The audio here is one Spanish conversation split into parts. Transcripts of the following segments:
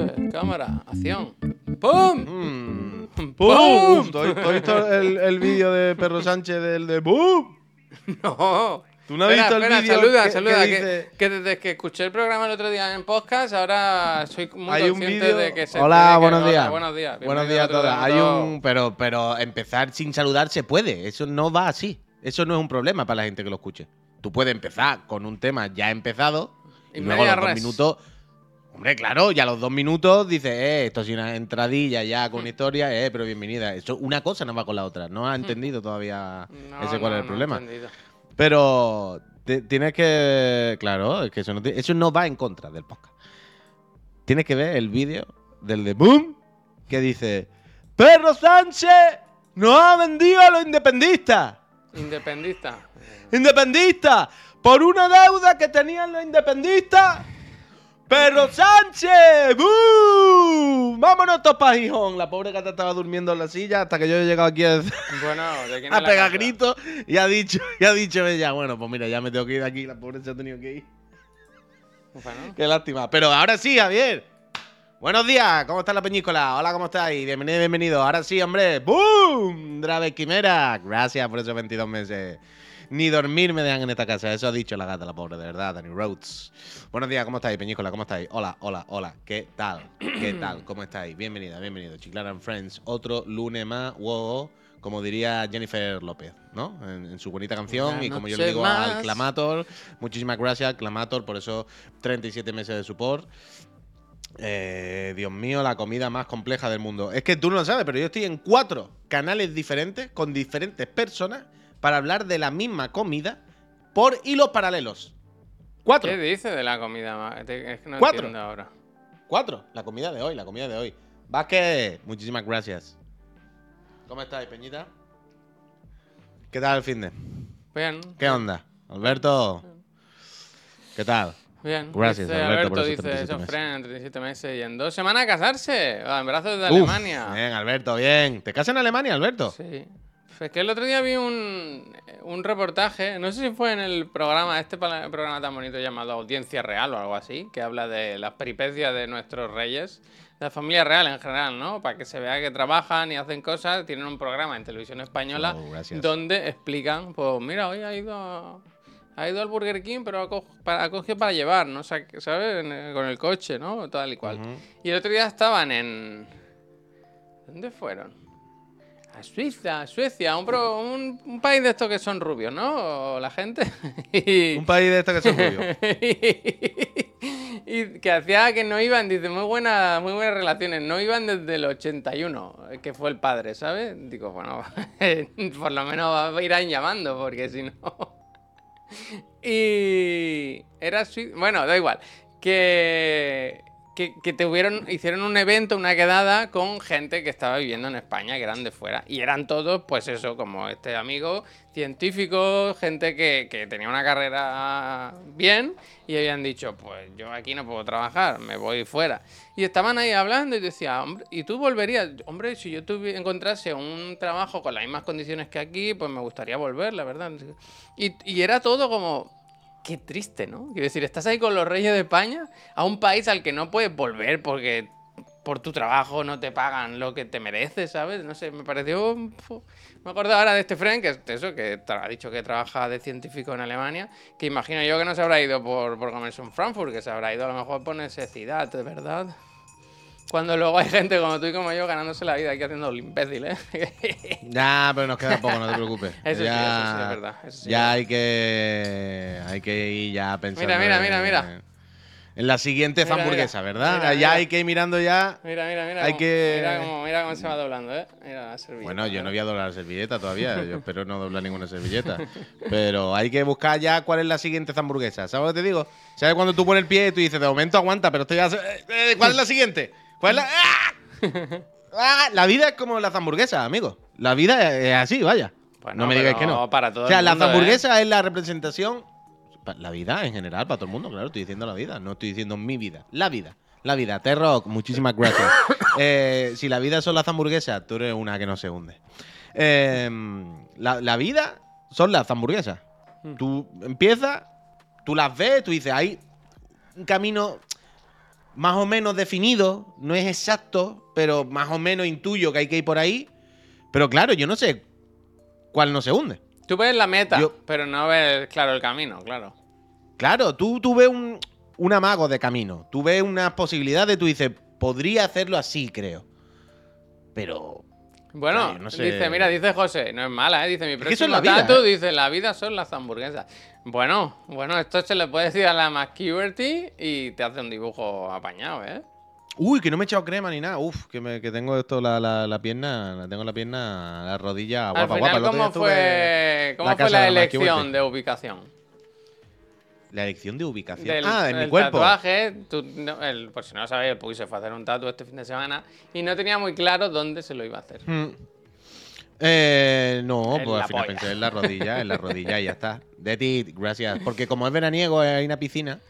Eh, Cámara, acción. ¡Pum! Mm. ¡Pum! ¡Pum! ¿Tú has tú has visto el, el vídeo de Perro Sánchez del de ¡Bum! No. ¿Tú no has Espera, visto el espera, vídeo saluda, que- saluda. que Que, dice- que desde que escuché el programa el otro día en podcast, ahora soy muy Hay un consciente vídeo- de que se. Hola, que- buenos hola, días. buenos días. Buenos días a todas. Hay un, pero, pero empezar sin saludar se puede. Eso no va así. Eso no es un problema para la gente que lo escuche. Tú puedes empezar con un tema ya empezado y, Y luego a los dos minutos. Hombre, claro, ya a los dos minutos dices, eh, esto es una entradilla ya Hmm. con historia, eh, pero bienvenida. Eso, una cosa no va con la otra. No has entendido todavía No, ese cuál no, es el no problema. entendido. Pero tienes que. Claro, es que eso no, eso no va en contra del podcast. Tienes que ver el vídeo del de Boom que dice: ¡Perro Sánchez nos ha vendido a los independistas! Independista. ¡Independistas! Por una deuda que tenían los independistas. ¡Perro Sánchez! ¡Bú! ¡Vámonos todos para Gijón! La pobre gata estaba durmiendo en la silla hasta que yo he llegado aquí a, Bueno, ¿de quién a es la pegar gritos y ha dicho, y ha dicho ella, bueno, pues mira, ya me tengo que ir de aquí, la pobre se ha tenido que ir. Bueno, Qué lástima. Pero ahora sí, Javier. Buenos días, ¿cómo está la peñícola? Hola, ¿cómo estáis? Bienvenido, bienvenido. Ahora sí, hombre. ¡Boom! Drave Quimera. Gracias por esos 22 meses. Ni dormir me dejan en esta casa. Eso ha dicho la gata, la pobre, de verdad, Danny Rhodes. Buenos días, ¿cómo estáis, Peñícola? ¿Cómo estáis? Hola, hola, hola. ¿Qué tal? ¿Qué tal? ¿Cómo estáis? Bienvenida, bienvenido. Chiclana and Friends. Otro lunes más. Wow. Como diría Jennifer López, ¿no? En, en su bonita canción. Y como yo le digo más. al Clamator. Muchísimas gracias, Clamator, por esos 37 meses de support. Eh, Dios mío, la comida más compleja del mundo. Es que tú no lo sabes, pero yo estoy en cuatro canales diferentes con diferentes personas para hablar de la misma comida por hilos paralelos. Cuatro. ¿qué dice de la comida? Es que no Cuatro. entiendo ahora. Cuatro. La comida de hoy, la comida de hoy. Vázquez, muchísimas gracias. ¿Cómo estáis, Peñita? ¿Qué tal el fin de? Bien. ¿Qué onda? Alberto. ¿Qué tal? Bien. Gracias, dice Alberto, por esos dice 37 esos meses. En 37 meses y en dos semanas a casarse. En brazos de Uf, Alemania. Bien, Alberto, bien. ¿Te casas en Alemania, Alberto? Sí. Es que el otro día vi un, un reportaje, no sé si fue en el programa, este programa tan bonito llamado Audiencia Real o algo así, que habla de las peripecias de nuestros reyes, de la familia real en general, ¿no? Para que se vea que trabajan y hacen cosas, tienen un programa en televisión española Oh, donde explican, pues mira, hoy ha ido a- ha ido al Burger King, pero ha, co- para- cogido para llevar, ¿no? O sea, ¿sabes? El- con el coche, ¿no? Tal y cual. Y el otro día estaban en... ¿Dónde fueron? A Suiza, Suecia, un, pro- un, un país de estos que son rubios, ¿no? La gente. Un país de estos que son rubios. y que hacía que no iban, dice, muy, buena, muy buenas relaciones, no iban desde el 81, que fue el padre, ¿sabes? Digo, bueno, por lo menos irán llamando, porque si no... Y era sui- bueno, da igual. Que, que, que hicieron un evento, una quedada con gente que estaba viviendo en España, que eran de fuera. Y eran todos, pues eso, como este amigo, científicos, gente que, que tenía una carrera bien y habían dicho, pues yo aquí no puedo trabajar, me voy fuera. Y estaban ahí hablando y decía, hombre, ¿y tú volverías? Hombre, si yo encontrase un trabajo con las mismas condiciones que aquí, pues me gustaría volver, la verdad. Y era todo como, qué triste, ¿no? Quiero decir, estás ahí con los reyes de España, a un país al que no puedes volver porque por tu trabajo no te pagan lo que te mereces, ¿sabes? No sé, me pareció... Me acuerdo ahora de este friend, que es eso, que ha dicho que trabaja de científico en Alemania, que imagino yo que no se habrá ido por, por comerse un Frankfurt, que se habrá ido a lo mejor por necesidad, de verdad. Cuando luego hay gente como tú y como yo ganándose la vida aquí haciendo el imbécil, ¿eh? Ya, pero nos queda poco, no te preocupes. Eso sí, ya, eso sí, es verdad, eso sí, ya es hay que hay que ir ya pensando. Mira, mira, mira, mira. En la siguiente Mira, hamburguesa, mira. ¿verdad? Mira, ya hay que ir mirando ya. Mira, mira, mira. Hay cómo- que- Mira cómo, mira cómo se va doblando, ¿eh? Mira la servilleta. Bueno, yo no ¿eh? voy a doblar la servilleta todavía. Yo espero no doblar ninguna servilleta. Pero hay que buscar ya cuál es la siguiente hamburguesa. ¿Sabes lo que te digo? ¿Sabes cuando tú pones el pie y tú dices, de momento aguanta, pero estoy ya. eh, eh, ¿Cuál es la siguiente? ¿Cuál es la.? ¡Ah! ¡Ah! La vida es como las hamburguesas, amigo. La vida es así, vaya. Bueno, no me digáis que no. para todo o sea, el la mundo, ¿eh? hamburguesa es la representación. La vida en general, para todo el mundo, claro. Estoy diciendo la vida, no estoy diciendo mi vida. La vida. La vida. T-Rock, muchísimas gracias. Eh, si la vida son las hamburguesas, tú eres una que no se hunde. Eh, la, la vida son las hamburguesas. Hmm. Tú empiezas, tú las ves, tú dices, hay un camino más o menos definido, no es exacto, pero más o menos intuyo que hay que ir por ahí. Pero claro, yo no sé cuál no se hunde. Tú ves la meta, Yo- pero no ves, claro, el camino, claro. Claro, tú, tú ves un, un amago de camino, tú ves unas posibilidades, tú dices, podría hacerlo así, creo. Pero Bueno, no sé. dice, mira, dice José, no es mala, ¿eh? Dice, mi próximo la vida, tatu, ¿eh? dice, la vida son las hamburguesas. Bueno, bueno, esto se le puede decir a la McCuberty y te hace un dibujo apañado, ¿eh? Uy, que no me he echado crema ni nada. Uf, que, me, que tengo esto, la, la, la pierna, la tengo la pierna, la rodilla guapa, Al final, guapa. ¿cómo fue, cómo la fue la elección de ubicación? La elección de ubicación. Del, ah, de mi cuerpo. tatuaje, tú, no, el- por si no lo sabéis, el Puy se fue a hacer un tatu este fin de semana y no tenía muy claro dónde se lo iba a hacer. Hmm. Eh, no, En pues al final polla. pensé en la rodilla, en la rodilla y ya está. De ti, gracias. Porque como es veraniego, hay una piscina,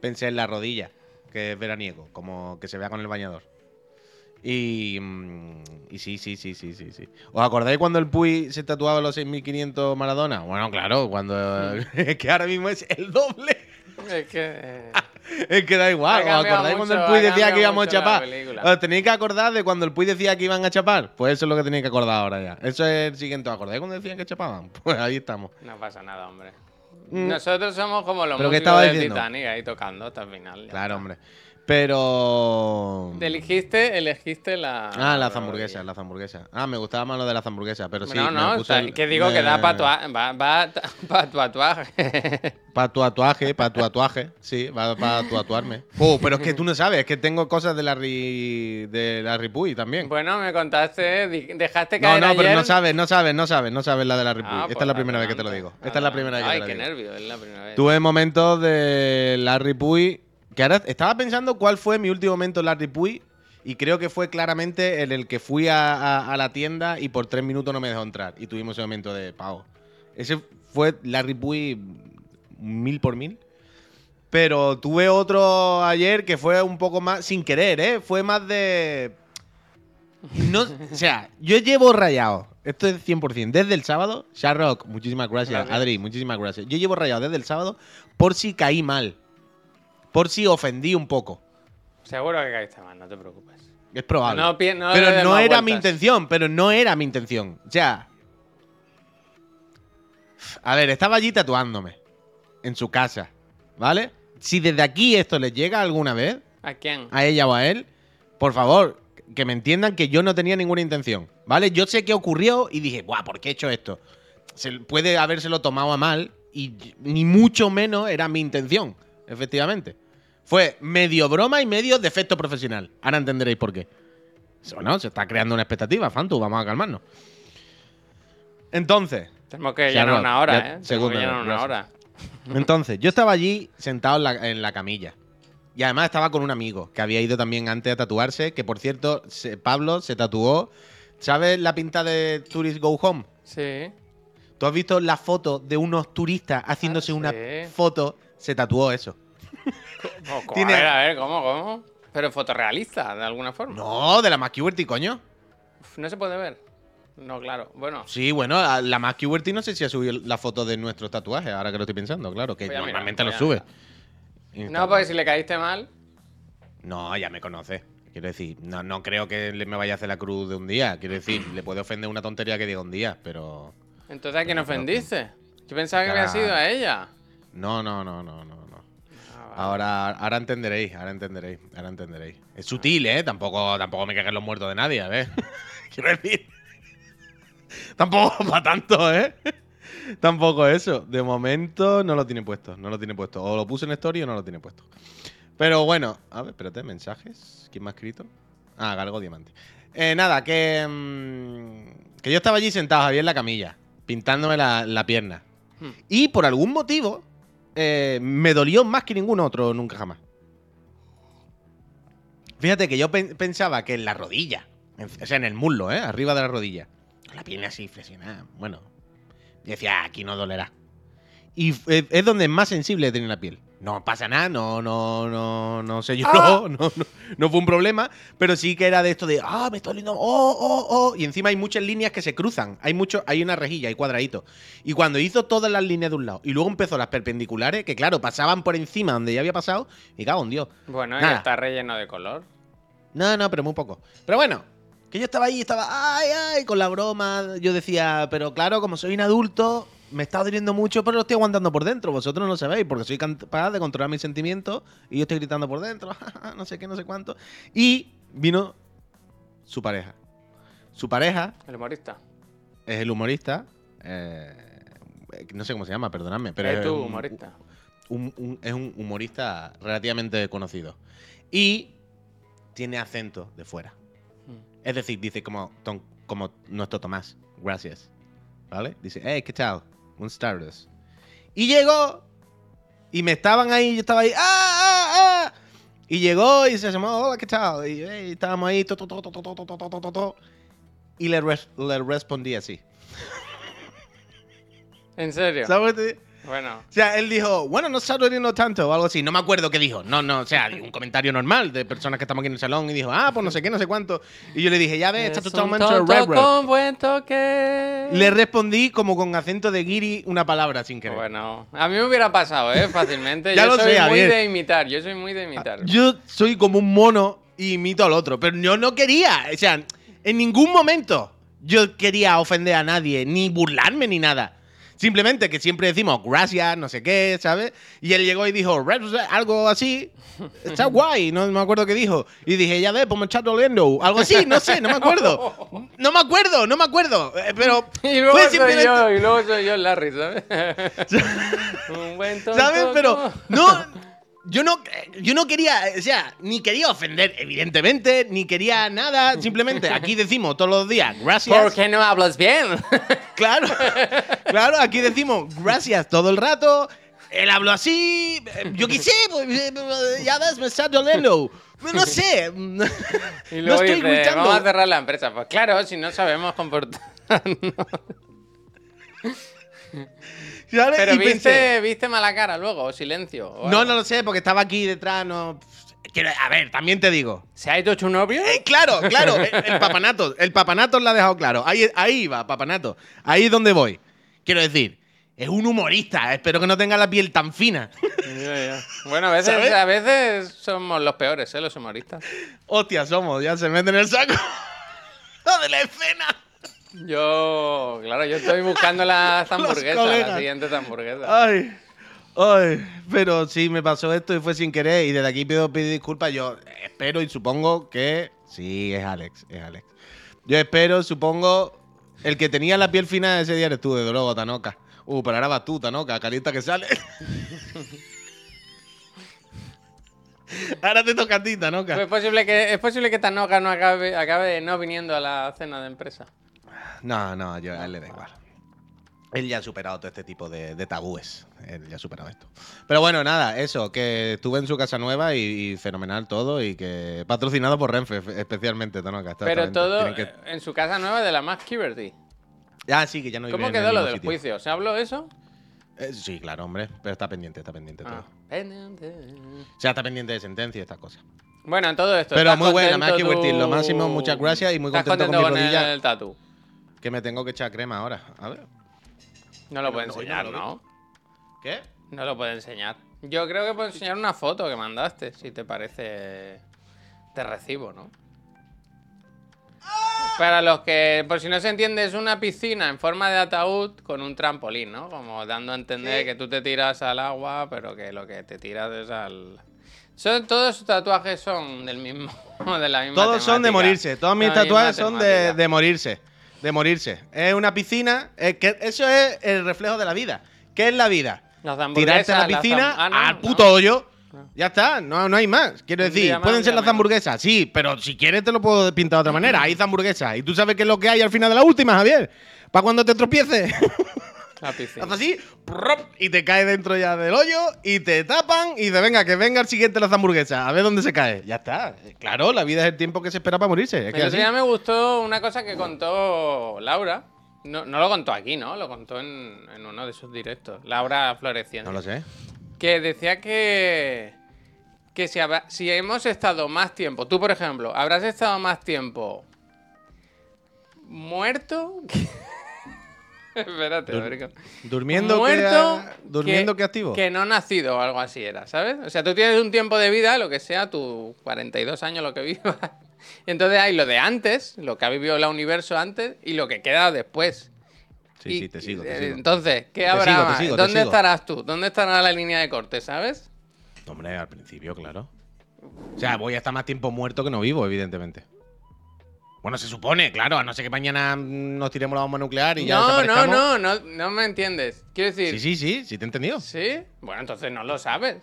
pensé en la rodilla, que es veraniego, como que se vea con el bañador. Y, mm, y sí, sí, sí, sí, sí, sí. ¿Os acordáis cuando el Puy se tatuaba los 6500 Maradona? Bueno, claro, cuando... es que ahora mismo es el doble. Es que. eh, Es que da igual. ¿Os acordáis cuando el Puy decía que íbamos a chapar? Os tenéis que acordar de cuando el Puy decía que iban a chapar. Pues eso es lo que tenéis que acordar ahora ya. Eso es el siguiente. ¿Os acordáis cuando decían que chapaban? Pues ahí estamos. no pasa nada, hombre. Mm. Nosotros somos como los ¿Pero qué músicos del? Titanic ahí tocando hasta el final. Claro, está. hombre. Pero. Elegiste, elegiste la. Ah, las hamburguesas, las hamburguesas. Ah, me gustaba más lo de las hamburguesas, pero sí. no, me no, puse está- el- que digo que da me- para va, va pa' tatuaje. Pa' tu tatuaje, para tu tatuaje, sí, va para tu tatuarme. Oh, pero es que tú no sabes, es que tengo cosas de la ri, de la Ripuy también. bueno, me contaste, dejaste No, caer no, pero ayer- no sabes, no sabes, no sabes, no sabes la de la Ripuy. Ah, Esta pues es la primera vez que te lo digo. Esta es la primera vez que Ay, te lo qué digo. nervio, es la primera vez. Tuve momentos de Larry Puy. Que ahora estaba pensando cuál fue mi último momento en Larry Puy. Y creo que fue claramente en el que fui a, a- a la tienda y por tres minutos no me dejó entrar. Y tuvimos ese momento de pavo. Ese fue Larry Puy mil por mil. Pero tuve otro ayer que fue un poco más sin querer, ¿eh? Fue más de. No, o sea, yo llevo rayado. Esto es 100%. Desde el sábado, Sharrock, muchísimas gracias. Gracias. Adri, muchísimas gracias. Yo llevo rayado desde el sábado por si caí mal. Por si ofendí un poco. Seguro que caíste mal, no te preocupes. Es probable. No no pero no era mi intención, pero no era mi intención. O sea. A ver, estaba allí tatuándome. En su casa. ¿Vale? Si desde aquí esto les llega alguna vez, ¿A quién? a ella o a él, por favor, que me entiendan que yo no tenía ninguna intención, ¿vale? Yo sé qué ocurrió y dije, guau, ¿por qué he hecho esto? Se, puede habérselo tomado a mal y ni mucho menos era mi intención, efectivamente. Fue medio broma y medio defecto profesional. Ahora entenderéis por qué. Eso no, se está creando una expectativa, Fantu, vamos a calmarnos. Entonces, Tenemos que llenar no, una hora, ya- ¿eh? Tenemos que llenar una hora. Entonces, yo estaba allí sentado en la, en la camilla. Y además estaba con un amigo que había ido también antes a tatuarse, que por cierto, se- Pablo se tatuó. ¿Sabes la pinta de Tourist Go Home? Sí. ¿Tú has visto la foto de unos turistas haciéndose Ah, una foto? Se tatuó eso. O- co- Tiene- A ver, a ver, ¿cómo, cómo? Pero fotorrealista, de alguna forma. No, de la McCuberty, coño. Uf, no se puede ver. No, claro. Bueno, Sí, bueno, la McCuberty no sé si ha subido la foto de nuestros tatuajes, ahora que lo estoy pensando, claro, que mirar, normalmente lo a sube. no, porque si le caíste mal. No, ya me conoce. Quiero decir, no, no creo que me vaya a hacer la cruz de un día. Quiero decir, le puede ofender una tontería que diga un día, pero. Entonces, ¿a quién ofendiste? Yo pensaba que había sido a ella. No, no, no, no, no, no. Ah, vale. Ahora, ahora entenderéis, ahora entenderéis, ahora entenderéis. Es sutil, ¿eh? Tampoco, tampoco me caguen los muertos de nadie, a ver. Quiero decir. tampoco para tanto, ¿eh? tampoco eso. De momento no lo tiene puesto, no lo tiene puesto. O lo puse en story o no lo tiene puesto. Pero bueno, a ver, espérate, mensajes. ¿Quién me ha escrito? Ah, Galgo Diamante. Eh, nada, que. mm, que yo estaba allí sentado, Javier, en la camilla, pintándome la, la pierna. Hmm. Y por algún motivo, eh, me dolió más que ningún otro nunca jamás. Fíjate que yo pen- pensaba que en la rodilla, o sea, en el muslo, ¿eh? Arriba de la rodilla. La pierna así flexionada. Bueno, decía, "Ah, aquí no dolerá. Y f- es es donde más sensible tiene la piel. No pasa nada, no, no, no, no sé yo, Ah. no, no, no fue un problema, pero sí que era de esto de, ah, me estoy oliendo, oh, oh, oh, y encima hay muchas líneas que se cruzan, hay mucho, hay una rejilla, hay cuadraditos. Y cuando hizo todas las líneas de un lado y luego empezó las perpendiculares, que claro, pasaban por encima donde ya había pasado, y cago en Dios. Bueno, y Nada. está relleno de color. No, no, pero muy poco. Pero bueno, que yo estaba ahí, estaba, ay, ay, con la broma. Yo decía, pero claro, como soy un adulto, me está doliendo mucho, pero lo estoy aguantando por dentro. Vosotros no lo sabéis, porque soy capaz de controlar mis sentimientos y yo estoy gritando por dentro, no sé qué, no sé cuánto. Y vino su pareja. Su pareja El humorista. es el humorista. eh, no sé cómo se llama, perdonadme, pero es es tu un- humorista. un- un- es un humorista relativamente conocido. Y tiene acento de fuera. Mm. Es decir, dice como, como nuestro Tomás. Gracias. ¿Vale? Dice, hey, ¿qué tal? un Stardust. Y llegó. Y me estaban ahí, yo estaba ahí. ¡Ah, ah, ah! Y llegó y se llamó, hola, ¿qué tal? Y estábamos ahí, to, to, to, Y le, res le respondí así. ¿En serio? ¿Sabes? Bueno. O sea, él dijo, bueno, no está doliendo tanto o algo así. No me acuerdo qué dijo. No, no, o sea, un comentario normal de personas que estamos aquí en el salón y dijo, ah, pues no sé qué, no sé cuánto. Y yo le dije, ya ves, está totalmente con buen toque. Le respondí como con acento de guiri una palabra sin querer. Bueno, a mí me hubiera pasado, ¿eh? Fácilmente. Ya yo lo soy sé, muy de imitar, yo soy muy de imitar. Yo soy como un mono y imito al otro, pero yo no quería, o sea, en ningún momento yo quería ofender a nadie, ni burlarme ni nada. Simplemente que siempre decimos gracias, no sé qué, ¿sabes? Y él llegó y dijo algo así. Está guay, no me acuerdo qué dijo. Y dije, ya ves, pues me está doliendo. Algo así, no sé, no me acuerdo. No me acuerdo, no me acuerdo. Eh, Pero Y luego fue soy simplemente. yo, y luego soy yo Larry, ¿sabes? Un buen tonto ¿Sabes? Pero no. Yo no, yo no quería, o sea, ni quería ofender, evidentemente, ni quería nada. Simplemente aquí decimos todos los días gracias. ¿Por qué no hablas bien? Claro, claro, aquí decimos gracias todo el rato. Él habló así, yo qué sé, pues, eh, ya ves, me está doliendo. No sé. No estoy dice, vamos a cerrar la empresa. Pues claro, si no sabemos comportarnos. Pero Y viste, pensé, viste mala cara luego, o silencio. o no, no lo sé, porque estaba aquí detrás, no. Quiero- a ver, también te digo. ¿Se ha hecho tu novio? Eh, claro, claro, el, el papanato, el papanato lo ha dejado claro. Ahí, ahí va, papanato. Ahí es donde voy. Quiero decir, es un humorista, espero que no tenga la piel tan fina. Ya, ya. Bueno, a veces, ¿Sabes? a veces somos los peores, ¿eh? Los humoristas. Hostia, somos, ya se meten en el saco de la escena. Yo, claro, yo estoy buscando las hamburguesas, las siguientes hamburguesas. Ay, ay, pero sí me pasó esto y fue sin querer y desde aquí pido pedir disculpas. Yo espero y supongo que sí, es Alex, es Alex. Yo espero, supongo, el que tenía la piel fina ese día eres tú, de luego, Tanoca. Uh, pero ahora vas tú, Tanoca, calienta que sale. ahora te toca a ti, Tanoca. Pues es posible que, es posible que Tanoka no acabe, acabe no viniendo a la cena de empresa. No, no, yo, a él le da igual. Él ya ha superado todo este tipo de, de tabúes. Él ya ha superado esto. Pero bueno, nada, eso, que estuve en su casa nueva y, y fenomenal todo y que patrocinado por Renfe, fe- especialmente, Tanoca. Pero todo que- en su casa nueva de la Max Liberty. Ah, sí, que ya no ¿Cómo quedó lo del sitio. juicio? ¿Se habló eso? Eh, sí, claro, hombre, pero está pendiente, está pendiente Ah. todo. Pendiente. O sea, está pendiente de sentencia y estas cosas. Bueno, en todo esto. Pero ¿estás muy buena, contento Max tú? lo máximo, muchas gracias y muy ¿Estás contento con contento mi con rodilla. el tatu? Que me tengo que echar crema ahora. A ver. No lo puede no, hoy no enseñar, lo ¿no? ¿Qué? No lo puede enseñar. Yo creo que puedo enseñar una foto que mandaste, si te parece. Te recibo, ¿no? Para los que, por si no se entiende, es una piscina en forma de ataúd con un trampolín, ¿no? Como dando a entender Sí. que tú te tiras al agua, pero que lo que te tiras es al. Son, todos sus tatuajes son del mismo, de la misma Todos son de morirse. Todos mis La tatuajes son de, de morirse. De morirse. Es una piscina. es que eso es el reflejo de la vida. ¿Qué es la vida? Tirarte a la piscina ah, no, al no. puto hoyo. Ya está, no, no hay más. Quiero decir, más, pueden ser las hamburguesas, sí, pero si quieres te lo puedo pintar de otra manera. Hay hamburguesas. Y tú sabes qué es lo que hay al final de la última, Javier. Para cuando te tropieces. La piscina. Haz así, prop, y te cae dentro ya del hoyo, y te tapan, y de venga, que venga el siguiente las hamburguesas, a ver dónde se cae. Ya está. Claro, la vida es el tiempo que se espera para morirse. Es que así. me gustó una cosa que contó Laura. No, no lo contó aquí, ¿no? Lo contó en, en uno de sus directos. Laura Floreciente. No lo sé. que decía que. Que si, habrá- si hemos estado más tiempo, tú por ejemplo, habrás estado más tiempo muerto. que- Espérate, a ver qué- Durmiendo, muerto que, durmiendo que, activo. Que no nacido o algo así era, ¿sabes? O sea, tú tienes un tiempo de vida, lo que sea, tus 42 años, lo que vivas. Y entonces hay lo de antes, lo que ha vivido el universo antes y lo que queda después. Sí, Y- sí, te sigo, te sigo. Entonces, ¿qué Te habrá sigo, más? sigo, ¿Dónde estarás tú? ¿Dónde estará la línea de corte, sabes? Hombre, al principio, claro. O sea, voy a estar más tiempo muerto que no vivo, evidentemente. Bueno, se supone, claro, a no ser que mañana mm, nos tiremos la bomba nuclear y ya No, no, no, no, no me entiendes. Quiero decir, Sí, sí, sí, sí te he entendido. ¿sí? Bueno, entonces no lo sabes.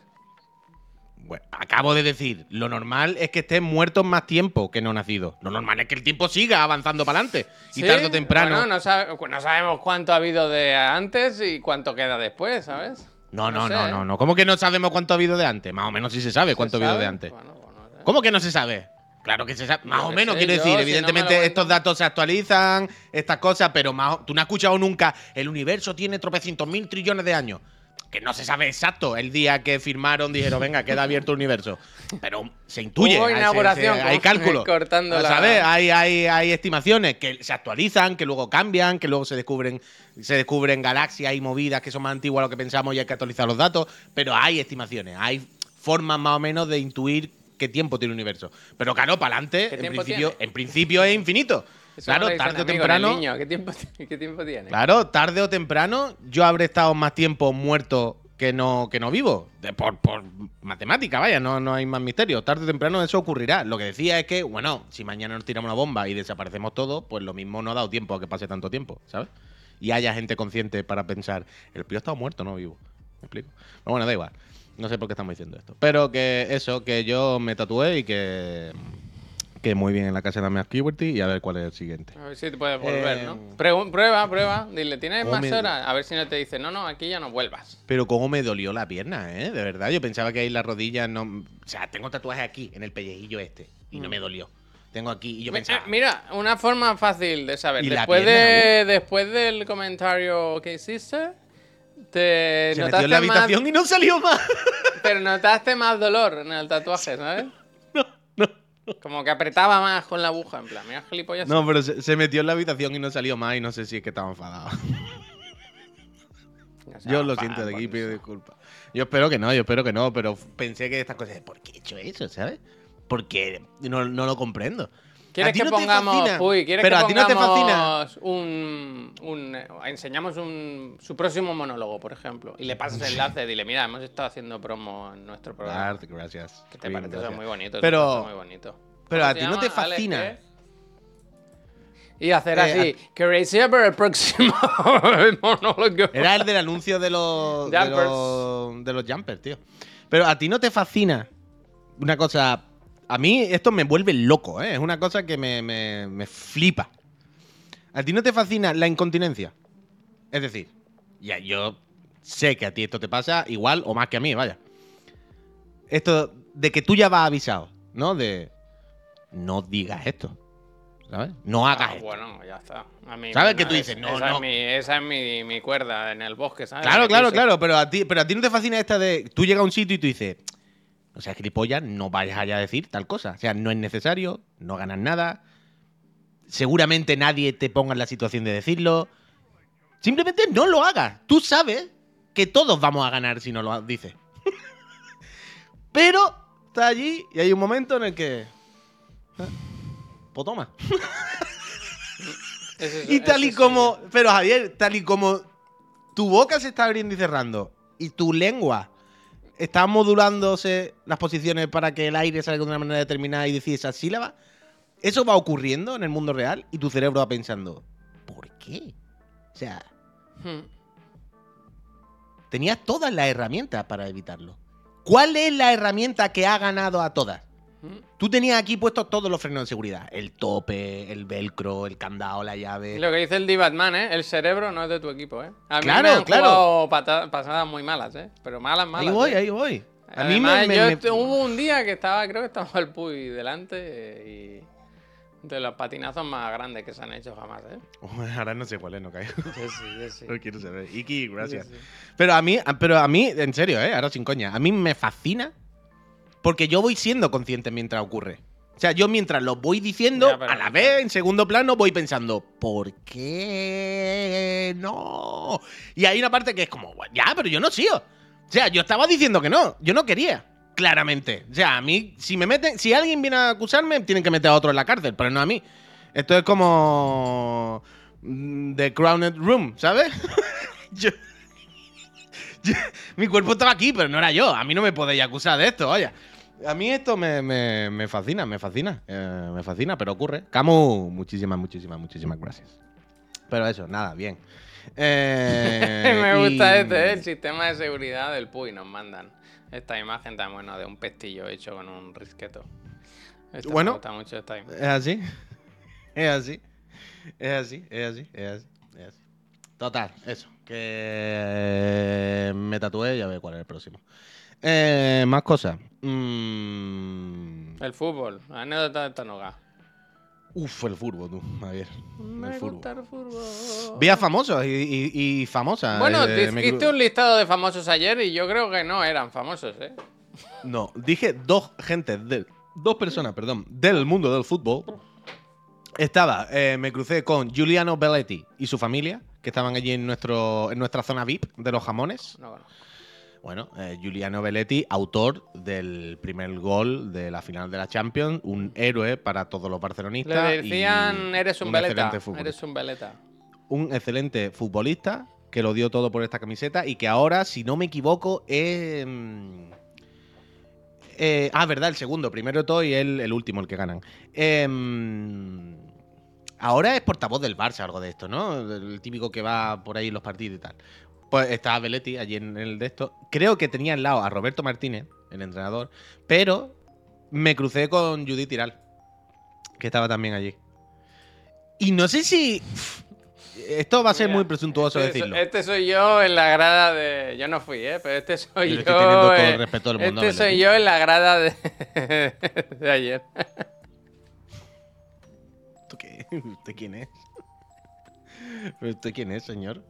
Bueno, acabo de decir, lo normal es que estés muerto más tiempo que no nacido. Lo normal es que el tiempo siga avanzando para adelante. Y tarde o temprano. Bueno, no, sabe- no sabemos cuánto ha habido de antes y cuánto queda después, ¿sabes? no, no, no no, sé, no, ¿eh? no. ¿Cómo que no sabemos cuánto ha habido de antes? Más o menos sí se sabe cuánto ha ¿Se habido de antes. Bueno. ¿Cómo que no se sabe? Claro que se sabe. Más o menos, quiero yo, decir. si no Evidentemente, estos datos se actualizan, estas cosas, pero más, tú no has escuchado nunca. El universo tiene tropecientos mil trillones de años. Que no se sabe exacto el día que firmaron, dijeron, venga, queda abierto el universo. Pero se intuye. Hubo hay- se- inauguración, se- hay cálculos. cortando la- ¿Sabes? Hay, hay, hay estimaciones que se actualizan, que luego cambian, que luego se descubren, se descubren galaxias y movidas que son más antiguas de lo que pensamos y hay que actualizar los datos. Pero hay estimaciones, hay formas más o menos de intuir qué tiempo tiene el universo. Pero claro, para adelante, ¿Qué en principio, tiene? en principio es infinito. Eso claro, tarde o amigo, temprano. niño. ¿Qué tiempo, ¿Qué tiempo tiene? Claro, tarde o temprano yo habré estado más tiempo muerto que no, que no vivo. De- por, por matemática, vaya, no, no hay más misterio. Tarde o temprano eso ocurrirá. Lo que decía es que, bueno, si mañana nos tiramos una bomba y desaparecemos todos, pues lo mismo no ha dado tiempo a que pase tanto tiempo, ¿sabes? Y haya gente consciente para pensar, el tío ha estado muerto, no vivo. ¿Me explico? Pero bueno, da igual. No sé por qué estamos diciendo esto. Pero que eso, que yo me tatué y que. Que muy bien en la casa de la Mass Puberty y a ver cuál es el siguiente. A ver si te puedes volver, Eh, ¿no? Pregu- prueba, prueba. Dile, ¿tienes ¿cómo más me- horas? A ver si no te dice, no, no, aquí ya no vuelvas. Pero cómo me dolió la pierna, ¿eh? De verdad, yo pensaba que ahí la rodilla no... O sea, tengo tatuaje aquí, en el pellejillo este, y no me dolió. Tengo aquí, y yo pensaba... eh, Mira, una forma fácil de saber. ¿Y la Después, de, después del comentario que hiciste, te se metió en la más, habitación y no salió más. pero notaste más dolor en el tatuaje, ¿sabes? no, no. Como que apretaba más con la aguja, en plan, mira, gilipollas. No, pero se, se metió en la habitación y no salió más y no sé si es que estaba enfadado. No Yo lo siento de aquí, pido disculpas. Yo espero que no, yo espero que no, pero pensé que estas cosas... ¿Por qué he hecho eso, sabes? Porque no, no lo comprendo. ¿Quieres ¿A ti que no pongamos, ¿quieres Pero que a ti no te fascina. pongamos un, un- eh, enseñamos un, su próximo monólogo, por ejemplo, y le pasas el enlace, dile, mira, hemos estado haendo promo en nuestro programa. Arte, gracias. ¿Qué te Bien, parece? Eso muy bonito. Pero- es muy bonito. pero ¿Cómo a ti no te? Alex, fascina. Y hacer Eh, así, que sea para el próximo monólogo. Era el del anuncio de los, de Jumpers. los de los jumpers, tío. Pero a ti no te fascina una cosa. A mí esto me vuelve loco, ¿eh? Es una cosa que me, me- me flipa. ¿A ti no te fascina la incontinencia? Es decir, ya yo sé que a ti esto te pasa igual o más que a mí, vaya. Esto de que tú ya vas avisado, ¿no? De no digas esto. ¿Sabes? No hagas Ah, esto. bueno, ya está. A mí ¿Sabes que tú es- dices? No, esa no. Es mi, esa es mi, mi cuerda en el bosque, ¿sabes? Claro, claro, claro, pero a ti, pero a ti no te fascina esta de tú llegas a un sitio y tú dices, o sea, gilipollas, no vayas allá a decir tal cosa. O sea, no es necesario, no ganas nada. Seguramente nadie te ponga en la situación de decirlo. Simplemente no lo hagas. Tú sabes que todos vamos a ganar si no lo dices. pero está allí y hay un momento en el que. ah, Pues toma. Eso- Y tal y como. Pero Javier, tal y como tu boca se está abriendo y cerrando y tu lengua está modulándose las posiciones para que el aire salga de una manera determinada y decir esas sílabas, eso va ocurriendo en el mundo real y tu cerebro va pensando, ¿por qué? O sea. Hmm. tenías todas las herramientas para evitarlo. ¿Cuál es la herramienta que ha ganado a todas? Tú tenías aquí puestos todos los frenos de seguridad. El tope, el velcro, el candado, la llave. Lo que dice el D-Batman, ¿eh? El cerebro no es de tu equipo, ¿eh? A mí Claro, me han claro. jugado pata- pasadas muy malas, ¿eh? Pero malas, malas. Ahí voy, ¿eh? ahí voy. A mí Además, me, me- yo me- hubo un día que estaba, creo que estaba el Puy delante y De los patinazos más grandes que se han hecho jamás, ¿eh? Ahora no sé cuál es, no caigo. Yo sí, yo sí. No quiero saber. Iki, gracias. Pero a mí, pero a mí, en serio, ¿eh? ahora sin coña, a mí me fascina porque yo voy siendo consciente mientras ocurre. O sea, yo mientras lo voy diciendo, Ya, pero- a la vez, en segundo plano, voy pensando, ¿por qué no? Y hay una parte que es como, ya, pero yo no sigo. O sea, yo estaba diciendo que no, yo no quería, claramente. O sea, a mí, si me meten, si alguien viene a acusarme, tienen que meter a otro en la cárcel, pero no a mí. Esto es como mm, The Crowned Room, ¿sabes? yo, yo- mi cuerpo estaba aquí, pero no era yo. A mí no me podéis acusar de esto, vaya. A mí esto me, me- me fascina, me fascina. eh, me fascina, pero ocurre. Camu, muchísimas, muchísimas, muchísimas gracias. Pero eso, nada, bien. Eh, Me gusta y- este, ¿eh? el sistema de seguridad del PUI. Nos mandan esta imagen tan buena de un pestillo hecho con un risqueto. Bueno. Me gusta mucho esta imagen. Es así. Es así. Es así, es así, es así. es así. Total, eso. Que me tatué y a ver cuál es el próximo. Eh, más cosas. Mm, El fútbol, anécdota de Tanoga. Uf, el furbo, tú. A ver. Me el furbo. gusta el fútbol. Vi a famosos y, y- y famosas. Bueno, eh, me dijiste cru- un listado de famosos ayer y yo creo que no eran famosos, ¿eh? No, dije dos gente del. Dos personas, perdón, del mundo del fútbol. Estaba, eh, me crucé con Giuliano Belletti y su familia, que estaban allí en, nuestro, en nuestra zona VIP de los jamones. No conozco. Bueno, eh, Giuliano Belletti, autor del primer gol de la final de la Champions, un héroe para todos los barcelonistas. Le y decían, eres un, veleta. excelente futbolista. Eres un veleta. un excelente futbolista que lo dio todo por esta camiseta y que ahora, si no me equivoco, es. mm, eh, ah, verdad, el segundo. Primero de todo y el, el último, el que ganan. Em, ahora es portavoz del Barça, algo de esto, ¿no? El típico que va por ahí en los partidos y tal. Pues estaba Belletti allí en el de esto. Creo que tenía al lado a Roberto Martínez, el entrenador, pero me crucé con Judith Tiral, que estaba también allí. Y no sé si. Esto va a ser Mira, muy presuntuoso este, decirlo. Este soy yo en la grada de. Yo no fui, ¿eh? Pero este soy Yo estoy teniendo todo el respeto del mundo a Este soy yo en la grada de, de ayer. ¿Esto qué? ¿Usted quién es? ¿Pero ¿Usted quién es, señor?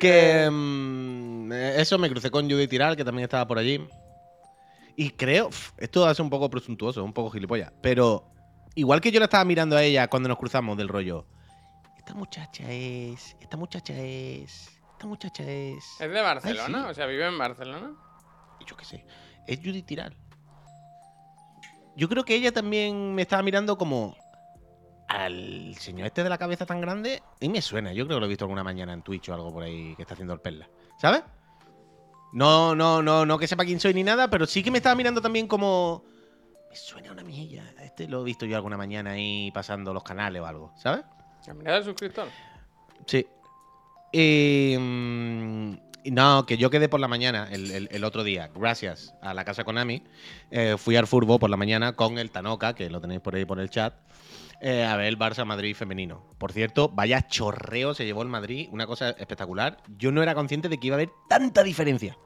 Que mm, eh, eso me crucé con Judy Tiral, que también estaba por allí. Y creo, esto ser un poco presuntuoso, un poco gilipollas, pero igual que yo la estaba mirando a ella cuando nos cruzamos del rollo, esta muchacha es, esta muchacha es, esta muchacha es, ¿Es de Barcelona? sí. O sea, vive en Barcelona. yo qué sé, es Judy Tiral. Yo creo que ella también me estaba mirando como al señor este de la cabeza tan grande. Y me suena, yo creo que lo he visto alguna mañana en Twitch o algo por ahí que está haciendo el perla. ¿Sabes? No, no, no, no que sepa quién soy ni nada, pero sí que me estaba mirando también como. Me suena una milla. Este lo he visto yo alguna mañana ahí pasando los canales o algo, ¿sabes? La mirada del suscriptor. Sí. Y, mm, no, que yo quedé por la mañana el, el- el otro día, gracias a la casa Konami. eh, fui al Furbo por la mañana con el Tanoka, que lo tenéis por ahí por el chat, eh, a ver el Barça Madrid femenino. Por cierto, vaya chorreo se llevó el Madrid, una cosa espectacular. Yo no era consciente de que iba a haber tanta diferencia.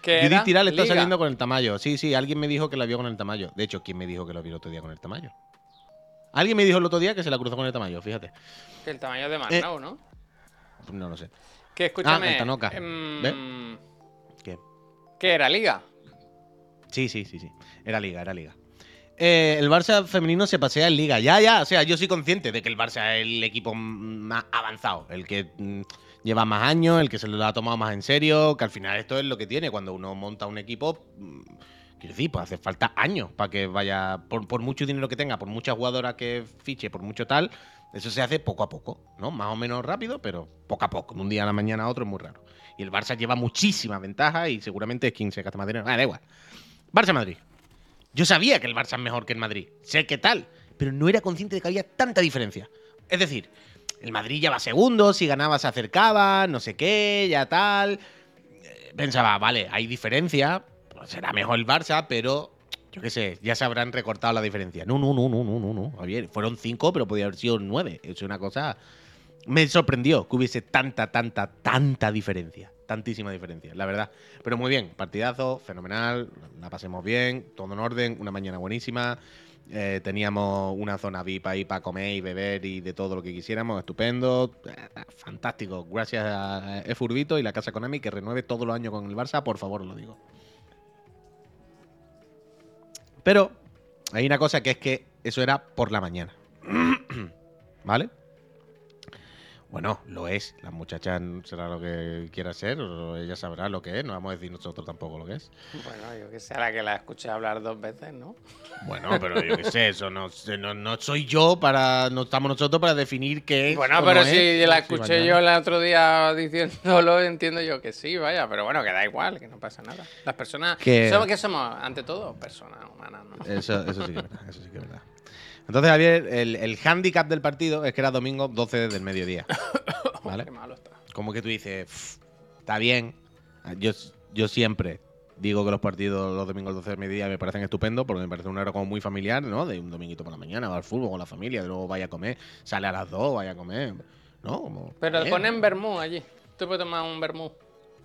¿Qué Judith? Tiral está Liga. saliendo con el Tamayo. Sí, sí, alguien me dijo que la vio con el Tamayo. De hecho, ¿quién me dijo que lo vio el otro día con el Tamayo? Alguien me dijo el otro día que se la cruzó con el Tamayo, fíjate. Que el tamaño de Eh, Marnau, ¿no? No lo sé. Que escúchame. el Tanoca. em, ¿Qué? ¿Qué era? ¿Liga? Sí, sí, sí, sí. Era liga, era liga. Eh, el Barça femenino se pasea en liga. Ya, ya. O sea, yo soy consciente de que el Barça es el equipo más avanzado, el que mm, lleva más años, el que se lo ha tomado más en serio, que al final esto es lo que tiene. Cuando uno monta un equipo, mm, quiero decir, pues hace falta años para que vaya, por, por mucho dinero que tenga, por muchas jugadoras que fiche, por mucho tal, eso se hace poco a poco, ¿no? Más o menos rápido, pero poco a poco. De un día a la mañana a otro es muy raro. Y el Barça lleva muchísima ventaja y seguramente es quien se gasta más dinero. Ah, da igual. Barça-Madrid. Yo sabía que el Barça es mejor que el Madrid. Sé que tal. Pero no era consciente de que había tanta diferencia. Es decir, el Madrid ya va segundo, si ganaba se acercaba, no sé qué, ya tal. Eh, Pensaba, vale, hay diferencia. pues será mejor el Barça, pero yo qué sé, ya se habrán recortado la diferencia. No, no, no, no, no, no, no. Javier, fueron cinco, pero podía haber sido nueve. Es una cosa. Me sorprendió que hubiese tanta, tanta, tanta diferencia. tantísima diferencia, la verdad. Pero muy bien, partidazo, fenomenal, la pasemos bien, todo en orden, una mañana buenísima. eh, teníamos una zona VIP ahí para comer y beber y de todo lo que quisiéramos, estupendo, eh, fantástico. Gracias a Efurbito y la Casa Konami que renueve todos los años con el Barça, por favor, lo digo. Pero hay una cosa que es que eso era por la mañana. ¿Vale? Bueno, lo es. La muchacha será lo que quiera ser, o ella sabrá lo que es. No vamos a decir nosotros tampoco lo que es. Bueno, yo que sé, a la que la escuché hablar dos veces, ¿no? Bueno, pero yo qué sé, eso no, no, no soy yo para. No estamos nosotros para definir qué es. Bueno, pero no si es. la escuché yo el otro día diciéndolo, entiendo yo que sí, vaya. Pero bueno, que da igual, que no pasa nada. Las personas. Que- Somos, que somos, ante todo, personas humanas, ¿no? Eso, eso sí que es verdad. Eso sí que es verdad. Entonces, Javier, el, el handicap del partido es que era domingo 12 del mediodía. ¿Vale? Qué malo está. como que tú dices, "Pff, está bien. Yo, yo siempre digo que los partidos los domingos 12 del mediodía me parecen estupendos porque me parece una hora como muy familiar, ¿no? De un dominguito por la mañana, va al fútbol con la familia, luego vaya a comer, sale a las 2, vaya a comer, ¿no? Como, Pero bien. ponen vermú allí. Tú puedes tomar un vermú.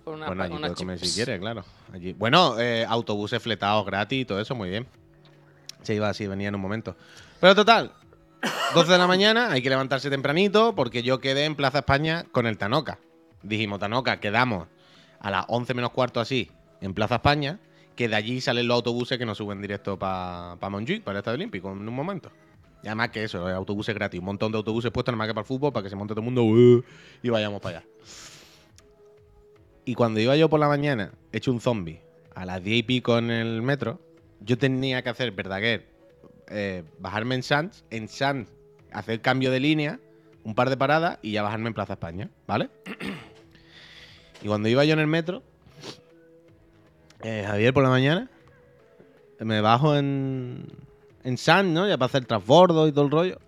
Con una, Bueno, allí puedes comer si quieres, claro. Allí. Bueno, eh, autobuses fletados gratis y todo eso, muy bien. Se iba así, venía en un momento. Pero total, 12 de la mañana, hay que levantarse tempranito porque yo quedé en Plaza España con el Tanoca. Dijimos, Tanoca, quedamos a las 11 menos cuarto así en Plaza España, que de allí salen los autobuses que nos suben directo para pa para el Estadio Olímpico, en un momento. Y además que eso, autobuses gratis, un montón de autobuses puestos nada más que para el fútbol, para que se monte todo el mundo y vayamos para allá. Y cuando iba yo por la mañana, hecho un zombie, a las 10 y pico en el metro, yo tenía que hacer Verdaguer, eh, bajarme en Sanz, en Sanz hacer cambio de línea, un par de paradas y ya bajarme en Plaza España, ¿vale? Y cuando iba yo en el metro, eh, Javier por la mañana, me bajo en, en Sanz, ¿no? Ya para hacer transbordo y todo el rollo.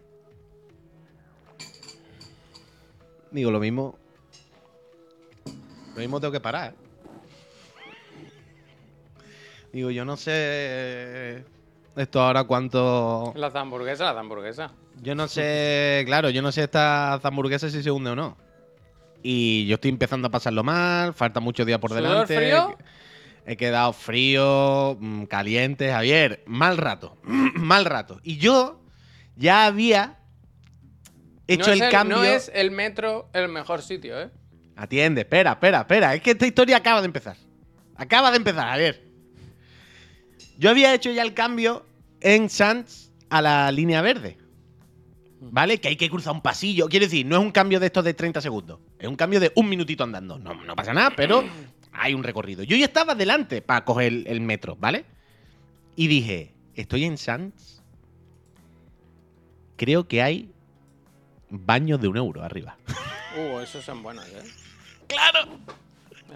Digo, lo mismo. Lo mismo tengo que parar. Digo, yo no sé. Esto ahora cuánto. Las hamburguesas, las hamburguesas. Yo no sé. Claro, yo no sé esta hamburguesa si se hunde o no. Y yo estoy empezando a pasarlo mal. Falta muchos días por ¿Sudor delante. frío? He quedado frío, mm, caliente. Javier, mal rato. mal rato. Y yo ya había hecho no el, es cambio. No es el metro el mejor sitio, ¿eh? Atiende, espera, espera, espera. Es que esta historia acaba de empezar. Acaba de empezar, a ver. Yo había hecho ya el cambio en Sanz a la línea verde. ¿Vale? Que hay que cruzar un pasillo. Quiero decir, no es un cambio de estos de 30 segundos. Es un cambio de un minutito andando. No, no pasa nada, pero hay un recorrido. Yo ya estaba delante para coger el, el metro, ¿vale? Y dije, estoy en Sanz. Creo que hay baños de un euro arriba. Uh, esos son buenos, ¿eh? ¡Claro!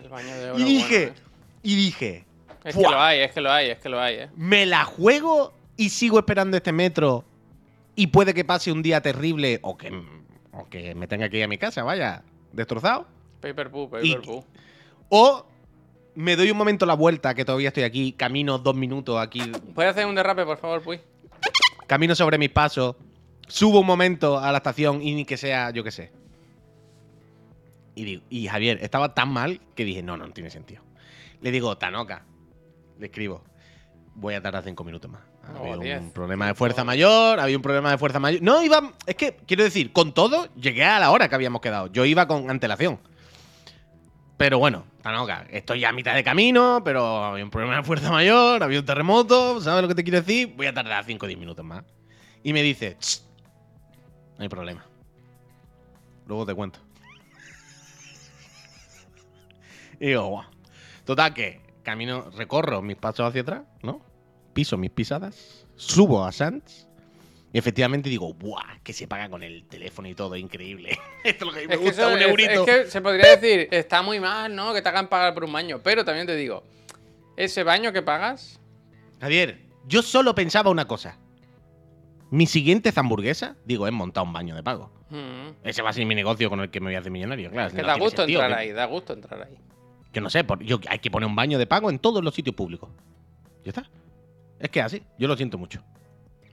El baño de oro. Y dije, bueno, ¿eh? y dije, Es que lo hay, es que lo hay, es que lo hay, ¿eh? ¿me la juego y sigo esperando este metro? Y puede que pase un día terrible o que, o que me tenga que ir a mi casa, vaya, destrozado. Paper Poo, Y- Paper Poo. O me doy un momento la vuelta, que todavía estoy aquí, camino dos minutos aquí, ¿Puedes hacer un derrape, por favor, Puy? camino sobre mis pasos, subo un momento a la estación y ni que sea, yo qué sé. Y, digo- y Javier, estaba tan mal que dije, no, no, no tiene sentido. Le digo, Tanoca, le escribo, voy a tardar cinco minutos más. Había un problema de fuerza mayor, había un problema de fuerza mayor. No, iba, es que, quiero decir, con todo, llegué a la hora que habíamos quedado. Yo iba con antelación. Pero bueno, Tanoca, estoy ya a mitad de camino, pero había un problema de fuerza mayor, había un terremoto, ¿sabes lo que te quiero decir? Voy a tardar 5 o 10 minutos más. Y me dice, "Tss, no hay problema. Luego te cuento. y digo, guau. Total que camino, recorro mis pasos hacia atrás, ¿no? Piso mis pisadas, subo a Sands. Y efectivamente digo, ¡buah! Que se paga con el teléfono y todo, increíble. Esto es lo que a mí me Es que, gusta, eso- un eurito. es que se podría decir, está muy mal, ¿no? Que te hagan pagar por un baño. Pero también te digo, ese baño que pagas, Javier, yo solo pensaba una cosa. Mi siguiente hamburguesa, digo, es montar un baño de pago. mm, Ese va a ser mi negocio con el que me voy a hacer millonario, claro. es que no da gusto sentido, entrar que- ahí, da gusto entrar ahí. Yo no sé, por- yo, hay que poner un baño de pago en todos los sitios públicos. Ya está. Es que así, yo lo siento mucho.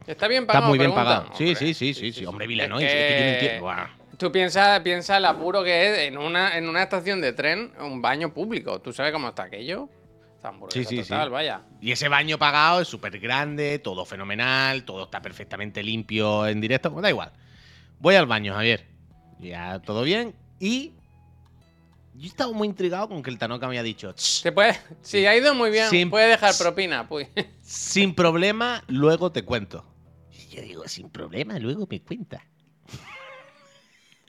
Está bien Está pagado. muy bien pregunta? pagado. Sí, sí, sí, sí, sí. Hombre, Villanois, Es es que yo no que- entiendo. Buah. Tú piensas piensa el apuro que es en una, en una estación de tren, un baño público. ¿Tú sabes cómo está aquello? Está Sí, sí, sí. total, vaya. Y ese baño pagado es súper grande, todo fenomenal, todo está perfectamente limpio en directo. Da igual. Voy al baño, Javier. Ya todo bien. Y yo estaba muy intrigado con que el Tanoca me había dicho, "Ch, Se puede, si ha ido muy bien, Sin- puede dejar propina. Pues. sin problema, luego te cuento. Y yo digo, sin problema, luego me cuenta.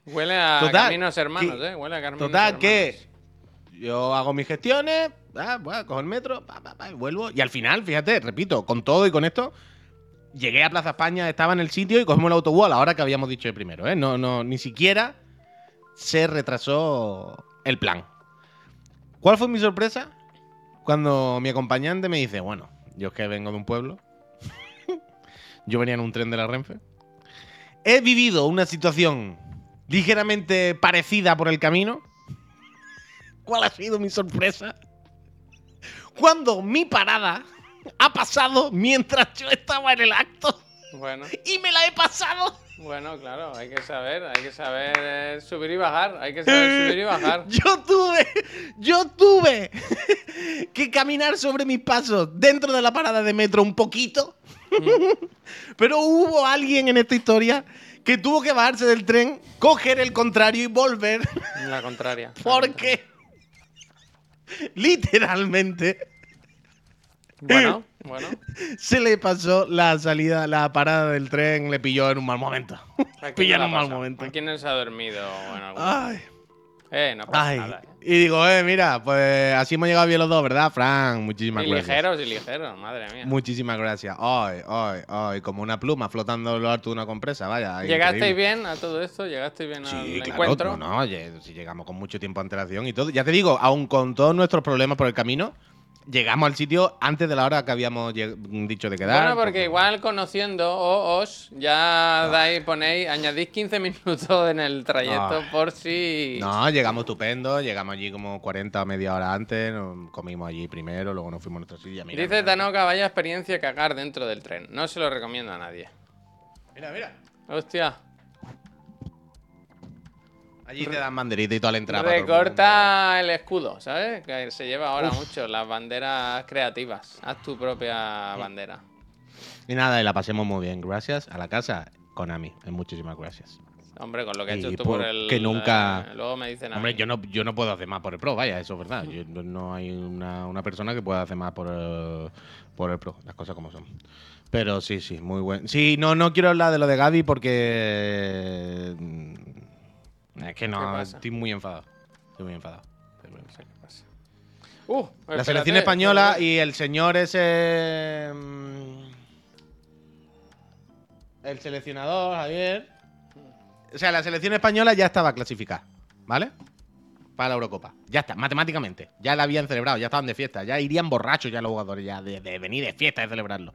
Huele a Total, caminos hermanos, que- ¿eh? Huele a caminos Total, hermanos. que yo hago mis gestiones, ah, bueno, cojo el metro, pa, pa, pa, y vuelvo. Y al final, fíjate, repito, con todo y con esto, llegué a Plaza España, estaba en el sitio y cogimos el autobús a la hora que habíamos dicho de primero, ¿eh? No, no, ni siquiera se retrasó el plan. ¿Cuál fue mi sorpresa? Cuando mi acompañante me dice, bueno, yo es que vengo de un pueblo, yo venía en un tren de la Renfe, he vivido una situación ligeramente parecida por el camino. ¿Cuál ha sido mi sorpresa? Cuando mi parada ha pasado mientras yo estaba en el acto Bueno, y me la he pasado. Bueno, claro, hay que saber, hay que saber eh, subir y bajar, hay que saber subir y bajar. Yo tuve, yo tuve que caminar sobre mis pasos dentro de la parada de metro un poquito. Pero hubo alguien en esta historia que tuvo que bajarse del tren, coger el contrario y volver La contraria. porque literalmente Bueno, bueno. se le pasó la salida, la parada del tren, le pilló en un mal momento. ¿A quién Pilla en un mal momento. ¿A quién se ha dormido? Bueno, Ay, Eh, no pasa ay. nada. eh. Y digo, eh, mira, pues así hemos llegado bien los dos, ¿verdad, Fran? Muchísimas Y gracias. ligeros y ligeros, madre mía. Muchísimas gracias. Ay, ay, ay, como una pluma flotando en lo alto de una compresa, vaya. ¿Llegasteis bien a todo esto? ¿Llegasteis bien Sí, al claro, encuentro? no, no, oye, si llegamos con mucho tiempo de antelación y todo. Ya te digo, aun con todos nuestros problemas por el camino, llegamos al sitio antes de la hora que habíamos dicho de quedar. Bueno, porque igual conociendo os, ya dais, ponéis, añadís 15 minutos en el trayecto No. por si. No, llegamos estupendo, llegamos allí como 40 o media hora antes, nos comimos allí primero, luego nos fuimos a nuestra silla. Mira, Dice Tanoka, vaya experiencia cagar dentro del tren. No se lo recomiendo a nadie. mira, mira. Hostia. Allí te dan banderita y toda la entrada. todo el. Recorta el escudo, ¿sabes? Que se lleva ahora mucho las banderas creativas. Haz tu propia bandera. Y nada, y la pasemos muy bien. Gracias a la casa Konami. Muchísimas gracias. Hombre, con lo que has hecho tú por- por el. que nunca- eh, luego me dicen a Hombre, mí. yo no, yo no puedo hacer más por el pro, vaya, eso es verdad. Yo- no hay una, una persona que pueda hacer más por el, por el pro, las cosas como son. Pero sí, sí, muy bueno. Sí, no, no quiero hablar de lo de Gaby porque. Es que ¿Qué no, estoy muy enfadado. Estoy muy enfadado. No sé qué pasa. Uh, La espérate, selección española y el señor ese. mm, El seleccionador, Javier. O sea, la selección española ya estaba clasificada, ¿vale? Para la Eurocopa. Ya está, matemáticamente. Ya la habían celebrado, ya estaban de fiesta. Ya irían borrachos ya los jugadores, ya de, de venir de fiesta, de celebrarlo.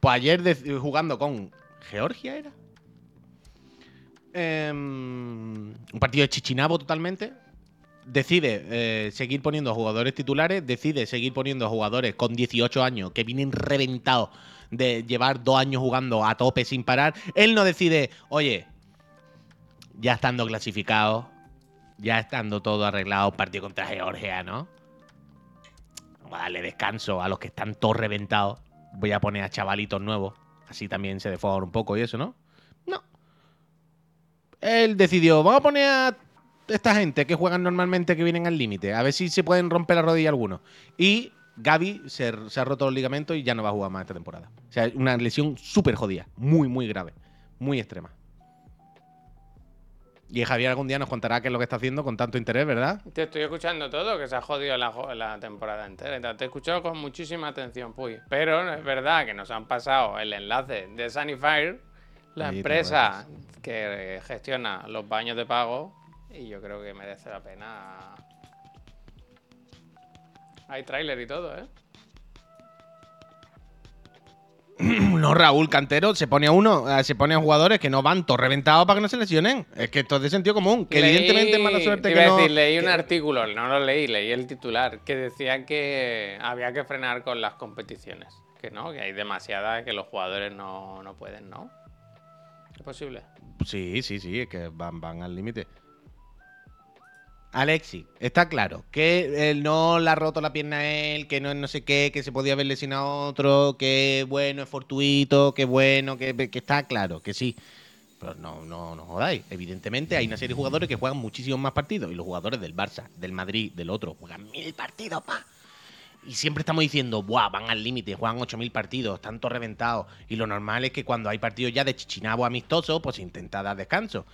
Pues ayer de- jugando con Georgia, ¿era? Em, un partido de chichinabo totalmente decide eh, seguir poniendo jugadores titulares, decide seguir poniendo jugadores con 18 años que vienen reventados de llevar dos años jugando a tope sin parar. Él no decide, oye, ya estando clasificado, ya estando todo arreglado, partido contra Georgia, ¿no? Vamos a darle descanso a los que están todos reventados. Voy a poner a chavalitos nuevos, así también se defogan un poco y eso. No. Él decidió, vamos a poner a esta gente que juegan normalmente, que vienen al límite, a ver si se pueden romper la rodilla algunos. Y Gaby se, ha roto los ligamentos y ya no va a jugar más esta temporada. O sea, una lesión súper jodida, muy, muy grave, muy extrema. Y Javier algún día nos contará qué es lo que está haciendo con tanto interés, ¿verdad? Te estoy escuchando todo, que se ha jodido la, la temporada entera. Te he escuchado con muchísima atención, Puy. Pero es verdad que nos han pasado el enlace de Sunnyfire, la Ahí empresa que gestiona los baños de pago, y yo creo que merece la pena. Hay tráiler y todo, ¿eh? No, Raúl Cantero se pone a uno, eh, se pone a jugadores que no van todos reventados para que no se lesionen. Es que esto es de sentido común. Que Leí- evidentemente es mala te suerte iba que a no. decir, leí un que- artículo, no lo leí, leí el titular, que decía que había que frenar con las competiciones. Que no, que hay demasiadas que los jugadores no, no pueden, ¿no? ¿Es posible? Sí, sí, sí, es que van, van al límite. Alexi, está claro que él no le ha roto la pierna a él, que no no sé qué, que se podía haber lesionado a otro, que bueno, es fortuito, que bueno, que, que está claro, que sí. Pero no, no, no jodáis. Evidentemente hay una serie de jugadores que juegan muchísimos más partidos. Y los jugadores del Barça, del Madrid, del otro, juegan mil partidos más. Y siempre estamos diciendo, Buah, van al límite, juegan 8.000 partidos, tanto reventados. Y lo normal es que cuando hay partidos ya de chichinabo amistoso, pues intenta dar descanso.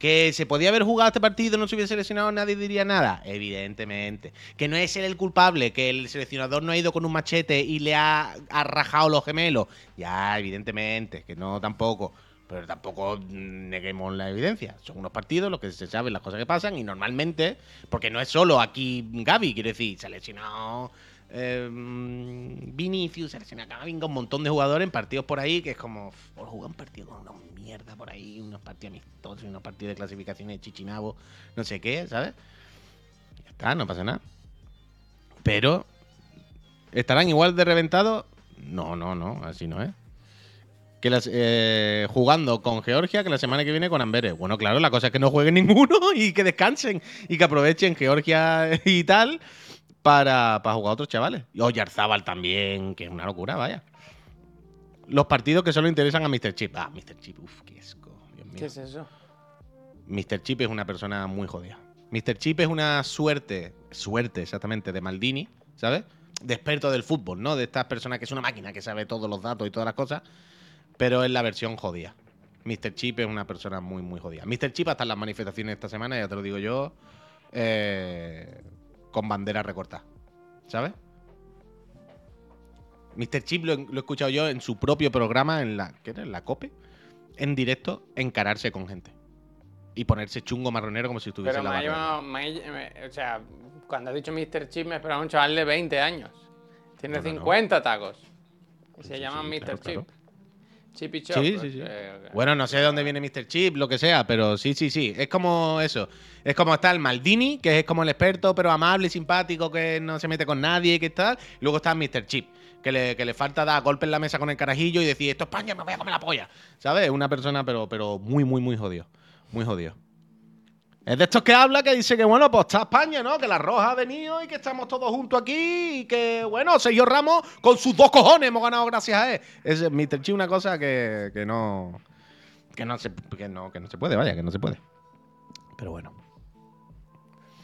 Que se podía haber jugado este partido, no se hubiese seleccionado, nadie diría nada. Evidentemente. Que no es él el culpable, que el seleccionador no ha ido con un machete y le ha, ha rajado los gemelos. Ya, evidentemente, que no tampoco. Pero tampoco neguemos la evidencia. Son unos partidos, los que se saben las cosas que pasan, y normalmente, porque no es solo aquí Gaby, quiero decir, se ha lesionado eh, Vinicius, se ha lesionado Camavinga, un montón de jugadores en partidos por ahí, que es como, por jugar un partido con una mierda por ahí, unos partidos amistosos, unos partidos de clasificación de chichinabo, no sé qué, ¿sabes? Ya está, no pasa nada. Pero, ¿estarán igual de reventados? No, no, no, así no es que eh, jugando con Georgia que la semana que viene con Amberes. Bueno, claro, la cosa es que no jueguen ninguno y que descansen y que aprovechen Georgia y tal para, para jugar a otros chavales. Y Oyarzábal también, que es una locura, vaya. Los partidos que solo interesan a Mr. Chip. Ah, Mr. Chip, uff, qué asco. Dios mío. ¿Qué es eso? Mr. Chip es una persona muy jodida. Mr. Chip es una suerte, suerte exactamente, de Maldini, ¿sabes? De experto del fútbol, ¿no? De estas personas que es una máquina que sabe todos los datos y todas las cosas pero es la versión jodida. Mr. Chip es una persona muy, muy jodida. Mr. Chip hasta en las manifestaciones esta semana, ya te lo digo yo, eh, con bandera recortada. ¿Sabes? Mr. Chip lo, lo, he escuchado yo en su propio programa, en la, ¿qué era? En la COPE, en directo, encararse con gente. Y ponerse chungo marronero como si estuviese Pero en la me llevado- me ha- me- o sea, cuando has dicho Mr. Chip me esperaba un chaval de 20 años. Tiene No, no, no. 50 tacos. Y se Sí, llaman sí, Mr. claro, Chip. claro. Chip y Chop. Sí, sí, sí. eh, Bueno, no sé de dónde viene Mr. Chip, lo que sea, pero sí, sí, sí. Es como eso. Es como está el Maldini, que es como el experto, pero amable simpático, que no se mete con nadie y que tal. Luego está Mr. Chip, que le, que le falta dar golpe en la mesa con el carajillo y decir, esto es España, me voy a comer la polla. ¿Sabes? Una persona, pero, pero muy, muy, muy jodido. Muy jodido. Es de estos que habla que dice que, bueno, pues está España, ¿no? Que la Roja ha venido y que estamos todos juntos aquí y que, bueno, Sergio Ramos con sus dos cojones hemos ganado gracias a él. Es Mr. Chi una cosa que, que no... Que no, se, que, no, que no se puede, vaya, que no se puede. Pero bueno.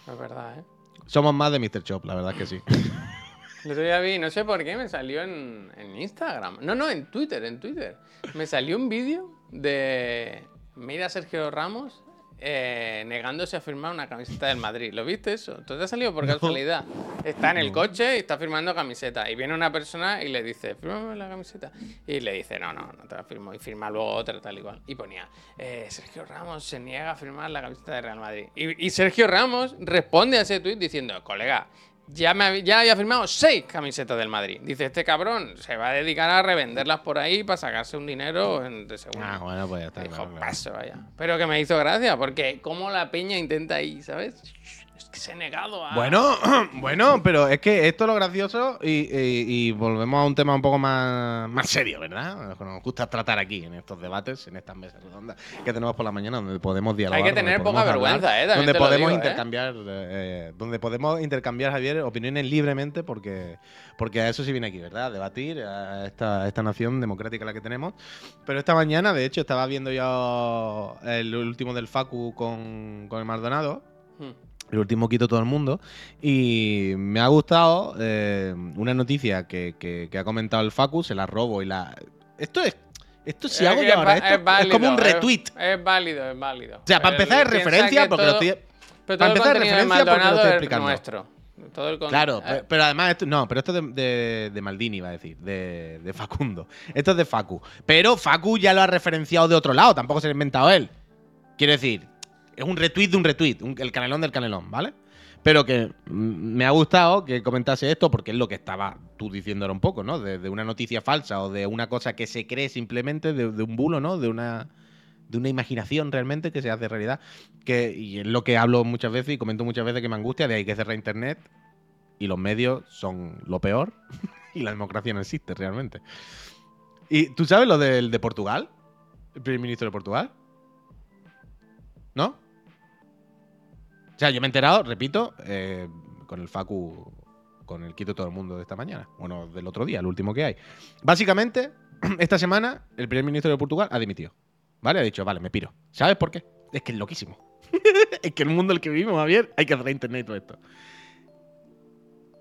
Es verdad, ¿eh? Somos más de Mr. Chop, la verdad es que sí. El otro día vi, no sé por qué, me salió en, en Instagram. No, no, en Twitter, en Twitter. Me salió un vídeo de. Mira a Sergio Ramos eh, negándose a firmar una camiseta del Madrid. ¿Lo viste eso? ¿Tú te ha salido por casualidad? Está en el coche y está firmando camiseta. Y viene una persona y le dice, fírmame la camiseta. Y le dice, no, no, no te la firmo. Y firma luego otra, tal igual. Y ponía, eh, Sergio Ramos se niega a firmar la camiseta de Real Madrid. Y, y Sergio Ramos responde a ese tuit diciendo, colega, ya, me ya había firmado seis camisetas del Madrid. Dice, este cabrón se va a dedicar a revenderlas por ahí para sacarse un dinero en- de segundo. ah, bueno, pues ya está. Dijo, claro, claro. paso, vaya. Pero que me hizo gracia, porque como la peña intenta ahí, ¿sabes? Es que se ha negado a... Bueno, bueno, pero es que esto es lo gracioso y, y- y volvemos a un tema un poco más, más serio, ¿verdad? Lo que nos gusta tratar aquí, en estos debates, en estas mesas redondas que tenemos por la mañana, donde podemos dialogar. Hay que donde tener podemos poca hablar, vergüenza, ¿eh? También Donde te lo podemos digo, ¿eh? intercambiar, eh, donde podemos intercambiar, Javier, opiniones libremente, porque, porque a eso sí viene aquí, ¿verdad? A debatir a esta, a esta nación democrática la que tenemos. Pero esta mañana, de hecho, estaba viendo yo el último del Facu con, con el Maldonado Hmm. El último quito todo el mundo. Y me ha gustado eh, una noticia que, que- que ha comentado el Facu, se la robo y la. Esto es. Esto si Es hago yo es ahora va- esto, es es, como un es- retweet. Es, válido, es válido. O sea, para Pero empezar es referencia que porque lo todo- estoy. Pero todo para el empezar, de referencia porque lo estoy es explicando. nuestro. Todo el Claro, eh, pe- pero además esto. No, pero esto es de, de- de Maldini, iba a decir. De, de Facundo. Esto es de Facu. Pero Facu ya lo ha referenciado de otro lado, tampoco se lo ha inventado él. Quiero decir, es un retweet de un retweet, el canelón del canelón, ¿vale? Pero que me ha gustado que comentase esto porque es lo que estaba tú diciendo ahora un poco, ¿no? De, una noticia falsa o de una cosa que se cree simplemente, de, de un bulo, ¿no? De una, de una imaginación realmente que se hace realidad. Que, y es lo que hablo muchas veces y comento muchas veces que me angustia de hay que cerrar Internet y los medios son lo peor y la democracia no existe realmente. ¿Y tú sabes lo del de Portugal? ¿El primer ministro de Portugal? ¿No? O sea, yo me he enterado, repito, eh, con el Facu, con el quito todo el mundo de esta mañana. Bueno, del otro día, el último que hay. Básicamente, esta semana, el primer ministro de Portugal ha dimitido. ¿Vale? Ha dicho, vale, me piro. ¿Sabes por qué? Es que es loquísimo. es que el mundo en el que vivimos, Javier, hay que hacer internet y todo esto.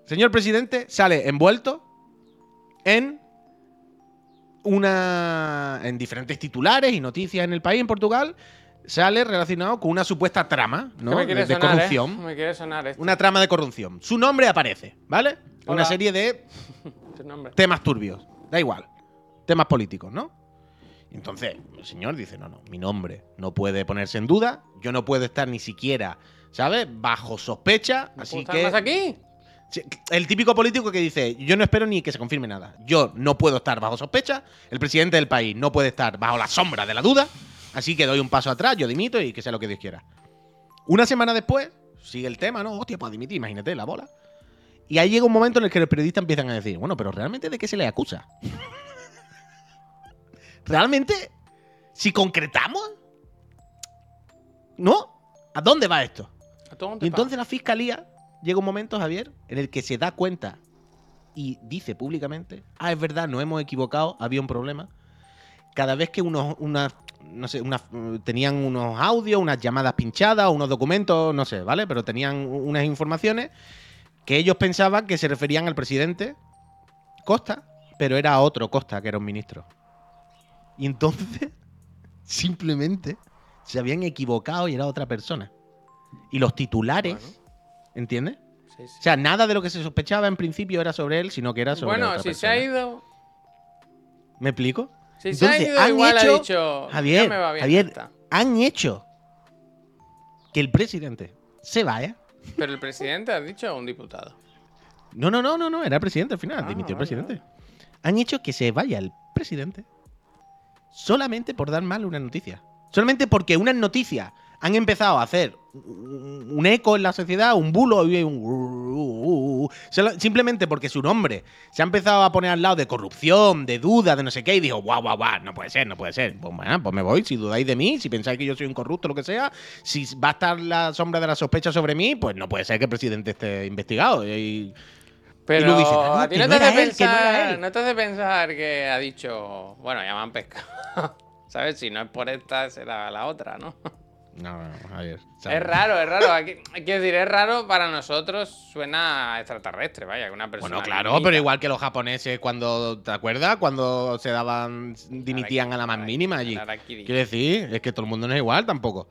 Señor presidente sale envuelto en una. en diferentes titulares y noticias en el país, en Portugal. Sale relacionado con una supuesta trama, ¿no? ¿Qué me De, quiere de sonar, corrupción. eh? Me quiere sonar esto. Una trama de corrupción. Su nombre aparece, ¿vale? Una serie de temas turbios. Da igual. Temas políticos, ¿no? Entonces, el señor dice, no, no, mi nombre no puede ponerse en duda. Yo no puedo estar ni siquiera, ¿sabes? Bajo sospecha. ¿No así puedo estar que... más aquí? El típico político que dice, yo no espero ni que se confirme nada. Yo no puedo estar bajo sospecha. El presidente del país no puede estar bajo la sombra de la duda. Así que doy un paso atrás, yo dimito y que sea lo que Dios quiera. Una semana después, sigue el tema, ¿no? Hostia, pues dimitir, imagínate la bola. Y ahí llega un momento en el que los periodistas empiezan a decir, bueno, pero realmente de qué se le acusa. ¿Realmente? Si concretamos, ¿no? ¿A dónde va esto? ¿A todo dónde Y va? entonces la fiscalía llega un momento, Javier, en el que se da cuenta y dice públicamente, ah, es verdad, nos hemos equivocado, había un problema. Cada vez que unos, unas, no sé, unas, eh, tenían unos audios, unas llamadas pinchadas, unos documentos, no sé, ¿vale? Pero tenían unas informaciones que ellos pensaban que se referían al presidente Costa, pero era otro Costa, que era un ministro. Y entonces, simplemente, se habían equivocado y era otra persona. Y los titulares, Bueno, ¿entiendes? sí, sí. O sea, nada de lo que se sospechaba en principio era sobre él, sino que era sobre Bueno, otra si se ha ido. ¿Me explico? Si se ha Entonces, ido, han igual hecho- ha dicho. Javier, ya me va bien Javier. esta". Han hecho que el presidente se vaya. Pero el presidente ha dicho a un diputado. No, no, no, no, no, era presidente al final, Ah, dimitió el vale, presidente. Han hecho que se vaya el presidente solamente por dar mal una noticia. Solamente porque unas noticias han empezado a hacer un eco en la sociedad, un bulo y un... Simplemente porque su nombre se ha empezado a poner al lado de corrupción, de duda, de no sé qué, y dijo, guau, guau, guau, no puede ser, no puede ser. Pues, bueno, pues me voy, si dudáis de mí, si pensáis que yo soy un corrupto, lo que sea, si va a estar la sombra de la sospecha sobre mí, pues no puede ser que el presidente esté investigado. Y, Pero luego dice, "Ah, a ti que no no te, hace él, no pensar, él". no te hace pensar que ha dicho, bueno, ya me han pescado. ¿Sabes? Si no es por esta, será la otra, ¿no? No, no, Javier. Es raro, es raro. Aquí- Quiero decir, es raro para nosotros, suena extraterrestre, vaya, que una persona. Bueno, claro, pero igual que los japoneses cuando, ¿te acuerdas? Cuando se daban, dimitían a la más mínima allí. Quiero decir, es que todo el mundo no es igual tampoco.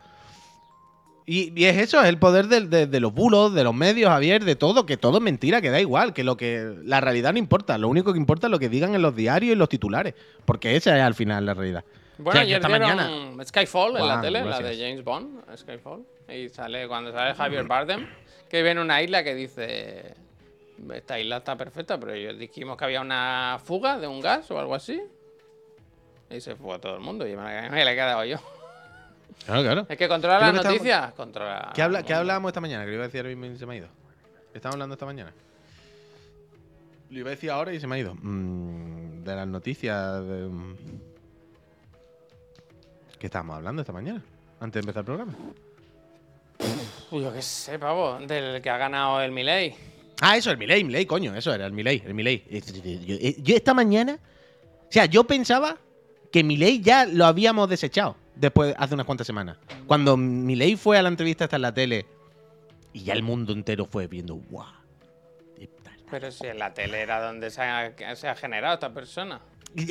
Y, y es eso, es el poder del- de, de los bulos, de los medios, Javier, de todo, que todo es mentira, que da igual, que lo que la realidad no importa, lo único que importa es lo que digan en los diarios y los titulares, porque esa es al final la realidad. Bueno, O sea, yo ayer esta dieron mañana- Skyfall en la tele, la de James Bond, Skyfall. Y sale cuando sale Javier Bardem, que viene una isla que dice. Esta isla está perfecta, pero ellos dijimos que había una fuga de un gas o algo así. Y se fue todo el mundo y me la, me la he quedado yo. Claro, claro. Es que controla ¿Qué es las noticias, controla. ¿Qué, habla, el ¿Qué mundo. hablábamos esta mañana? Que lo iba a decir ahora mismo y se me ha ido. ¿Qué estábamos hablando esta mañana? Lo iba a decir ahora y se me ha ido. Mm, de las noticias. De, mm. ¿Qué estábamos hablando esta mañana? Antes de empezar el programa. Uy, yo qué sé, pavo, del que ha ganado el Milei. Ah, eso, el Milei, Milei, coño, eso era, el Milei, el Milei. Yo, yo esta mañana. O sea, yo pensaba que Milei ya lo habíamos desechado después, hace unas cuantas semanas. Cuando Milei fue a la entrevista hasta en la tele y ya el mundo entero fue viendo, guau. Pero si en la tele era donde se ha, se ha generado esta persona.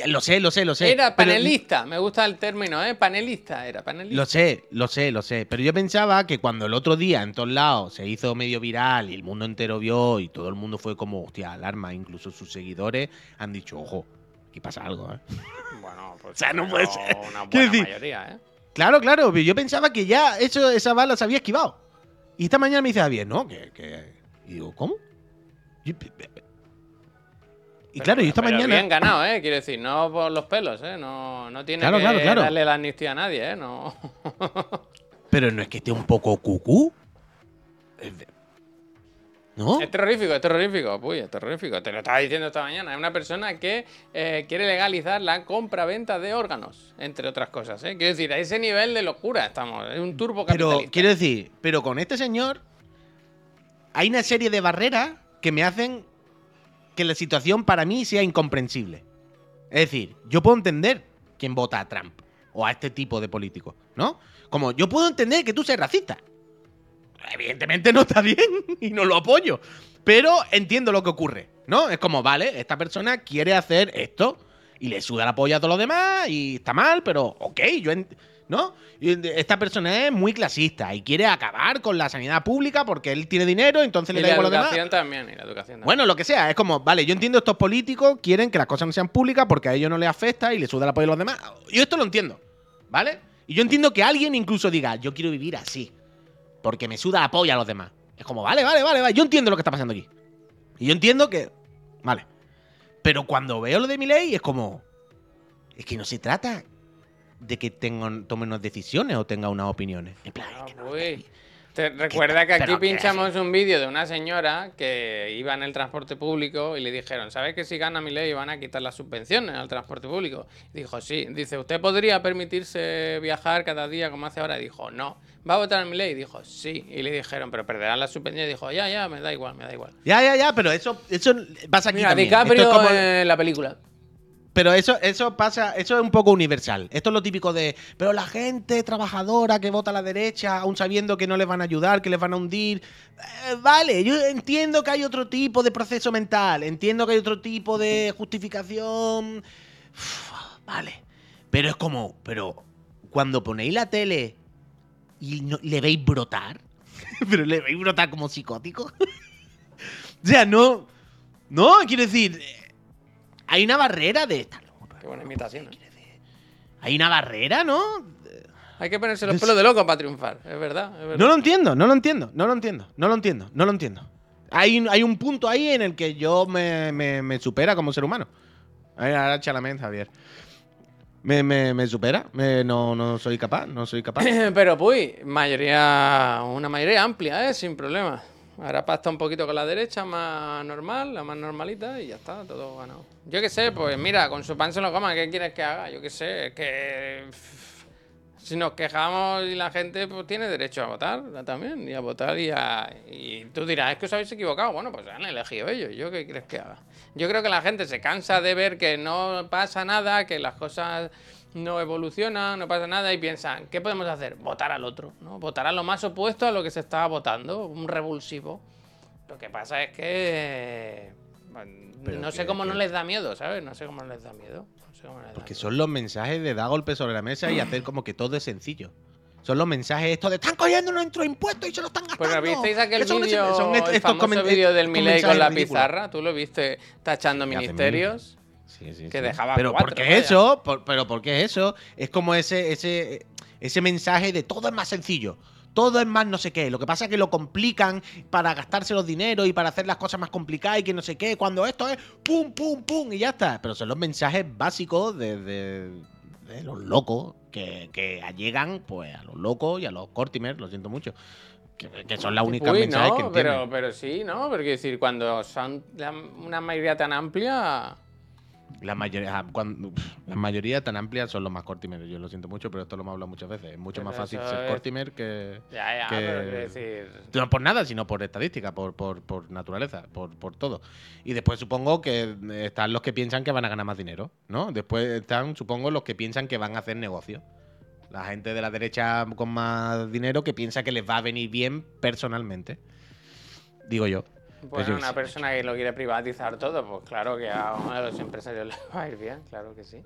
Lo sé, lo sé, lo sé. Era pero- panelista, me gusta el término, ¿eh? Panelista, era panelista. Lo sé, lo sé, lo sé. Pero yo pensaba que cuando el otro día en todos lados se hizo medio viral y el mundo entero vio y todo el mundo fue como, hostia, alarma, incluso sus seguidores han dicho, ojo, aquí pasa algo, ¿eh? Bueno, pues O sea, no puede ser. Una buena mayoría, ¿eh? Claro, claro, yo pensaba que ya eso, esa bala se había esquivado. Y esta mañana me dice Javier, no, que, que... Y digo, ¿cómo? Y, y Pero- claro, y esta pero mañana... Bien ganado, ¿eh? Quiero decir, no por los pelos, ¿eh? No, no tiene Claro, que claro, claro. darle la amnistía a nadie, ¿eh? No. Pero no es que esté un poco cucú. De- ¿No? Es terrorífico, es terrorífico, uy, es terrorífico. Te lo estaba diciendo esta mañana. Es una persona que eh, quiere legalizar la compra-venta de órganos, entre otras cosas. ¿eh? Quiero decir, a ese nivel de locura estamos. Es un turbo Pero capitalista. quiero decir, pero con este señor hay una serie de barreras que me hacen que la situación para mí sea incomprensible. Es decir, yo puedo entender quién vota a Trump o a este tipo de políticos, ¿no? Como yo puedo entender que tú seas racista. Evidentemente no está bien y no lo apoyo. Pero entiendo lo que ocurre, ¿no? Es como, vale, esta persona quiere hacer esto y le suda la polla a todos los demás y está mal, pero ok, yo ¿no? Esta persona es muy clasista y quiere acabar con la sanidad pública porque él tiene dinero, entonces Y le da igual a los demás. educación también, y la educación también. Bueno, lo que sea, es como, vale, yo entiendo estos políticos quieren que las cosas no sean públicas porque a ellos no les afecta y les suda la polla a los demás. Yo esto lo entiendo, ¿vale? Y yo entiendo que alguien incluso diga, yo quiero vivir así, porque me suda la polla a los demás. Es como, vale, vale, vale, vale, yo entiendo lo que está pasando aquí. Y yo entiendo que, vale. Pero cuando veo lo de mi ley es como, es que no se trata de que tengan, tomen unas decisiones o tengan unas opiniones. En plan, Ah, es que no- uy. Te recuerda que aquí pinchamos un vídeo de una señora que iba en el transporte público y le dijeron, ¿sabes que si gana mi ley van a quitar las subvenciones al transporte público? Dijo, sí. Dice, ¿usted podría permitirse viajar cada día como hace ahora? Dijo, no. ¿Va a votar a mi ley? Dijo, sí. Y le dijeron, pero perderán las subvenciones. Dijo, ya, ya, me da igual, me da igual. Ya, ya, ya, pero eso, eso pasa aquí Mira, también. Esto DiCaprio es como- en la película. Pero eso, eso pasa, eso es un poco universal. Esto es lo típico de, pero la gente trabajadora que vota a la derecha, aún sabiendo que no les van a ayudar, que les van a hundir. Eh, vale, yo entiendo que hay otro tipo de proceso mental, entiendo que hay otro tipo de justificación. Vale. Pero es como, pero cuando ponéis la tele y no- le veis brotar, pero le veis brotar como psicótico. o sea, no. No, quiero decir, hay una barrera de esta. Qué buena imitación. ¿eh? Hay una barrera, ¿no? Hay que ponerse los pelos de loco para triunfar. Es verdad, es verdad. No lo entiendo, no lo entiendo, no lo entiendo, no lo entiendo, no lo entiendo. Hay, un- hay un punto ahí en el que yo me, me- me supera como ser humano. Ahora echa la mente, Javier. Me, me- me supera, me- no, no soy capaz, no soy capaz. Pero, pues, mayoría, una mayoría amplia, ¿eh? Sin problema. Ahora pacta un poquito con la derecha, más normal, la más normalita, y ya está, todo ganado. Yo qué sé, pues mira, con su pan se lo coma, ¿qué quieres que haga? Yo qué sé, es que. Si nos quejamos y la gente pues tiene derecho a votar también, y a votar y a. Y tú dirás, es que os habéis equivocado. Bueno, pues han elegido ellos, ¿yo qué quieres que haga? Yo creo que la gente se cansa de ver que no pasa nada, que las cosas no evolucionan, no pasa nada y piensan, ¿qué podemos hacer? Votar al otro, ¿no? Votar a lo más opuesto a lo que se estaba votando, un revulsivo. Lo que pasa es que bueno, Pero no sé que- cómo no les da miedo, ¿sabes? No sé cómo no les da miedo. No sé cómo les da Porque miedo. son los mensajes de dar golpes sobre la mesa y hacer como que todo es sencillo. Son los mensajes estos de están cogiendo nuestros impuestos y se lo están gastando. Pues ¿visteis aquel vídeo, el famoso vídeo del Milei con la pizarra? ¿Tú lo viste tachando ministerios? Sí, sí, que dejaba Pero cuatro, ¿por qué vaya. eso? Por- pero ¿por qué eso? Es como ese, ese, ese mensaje de todo es más sencillo. Todo es más no sé qué. Lo que pasa es que lo complican para gastarse los dineros y para hacer las cosas más complicadas y que no sé qué. Cuando esto es pum, pum, pum y ya está. Pero son los mensajes básicos de, de- de los locos que, que allegan pues, a los locos y a los cortimers, lo siento mucho. Que, que son las únicas mensajes no, que entienden. pero, pero sí, ¿no? Porque decir, cuando son la- una mayoría tan amplia, La mayoría, cuando, pf, la mayoría tan amplia son los más cortimeros. Yo lo siento mucho, pero esto lo hemos hablado muchas veces. Es mucho Pero más fácil ser es- cortimer que. ya, ya, que- pero quiero decir... No por nada, sino por estadística, por, por, por naturaleza, por, por todo. Y después supongo que están los que piensan que van a ganar más dinero, ¿no? Después están, supongo, los que piensan que van a hacer negocio. La gente de la derecha con más dinero que piensa que les va a venir bien personalmente. Digo yo. Pues Bueno, una persona que lo quiere privatizar todo, pues claro que a, a los empresarios les va a ir bien, claro que sí.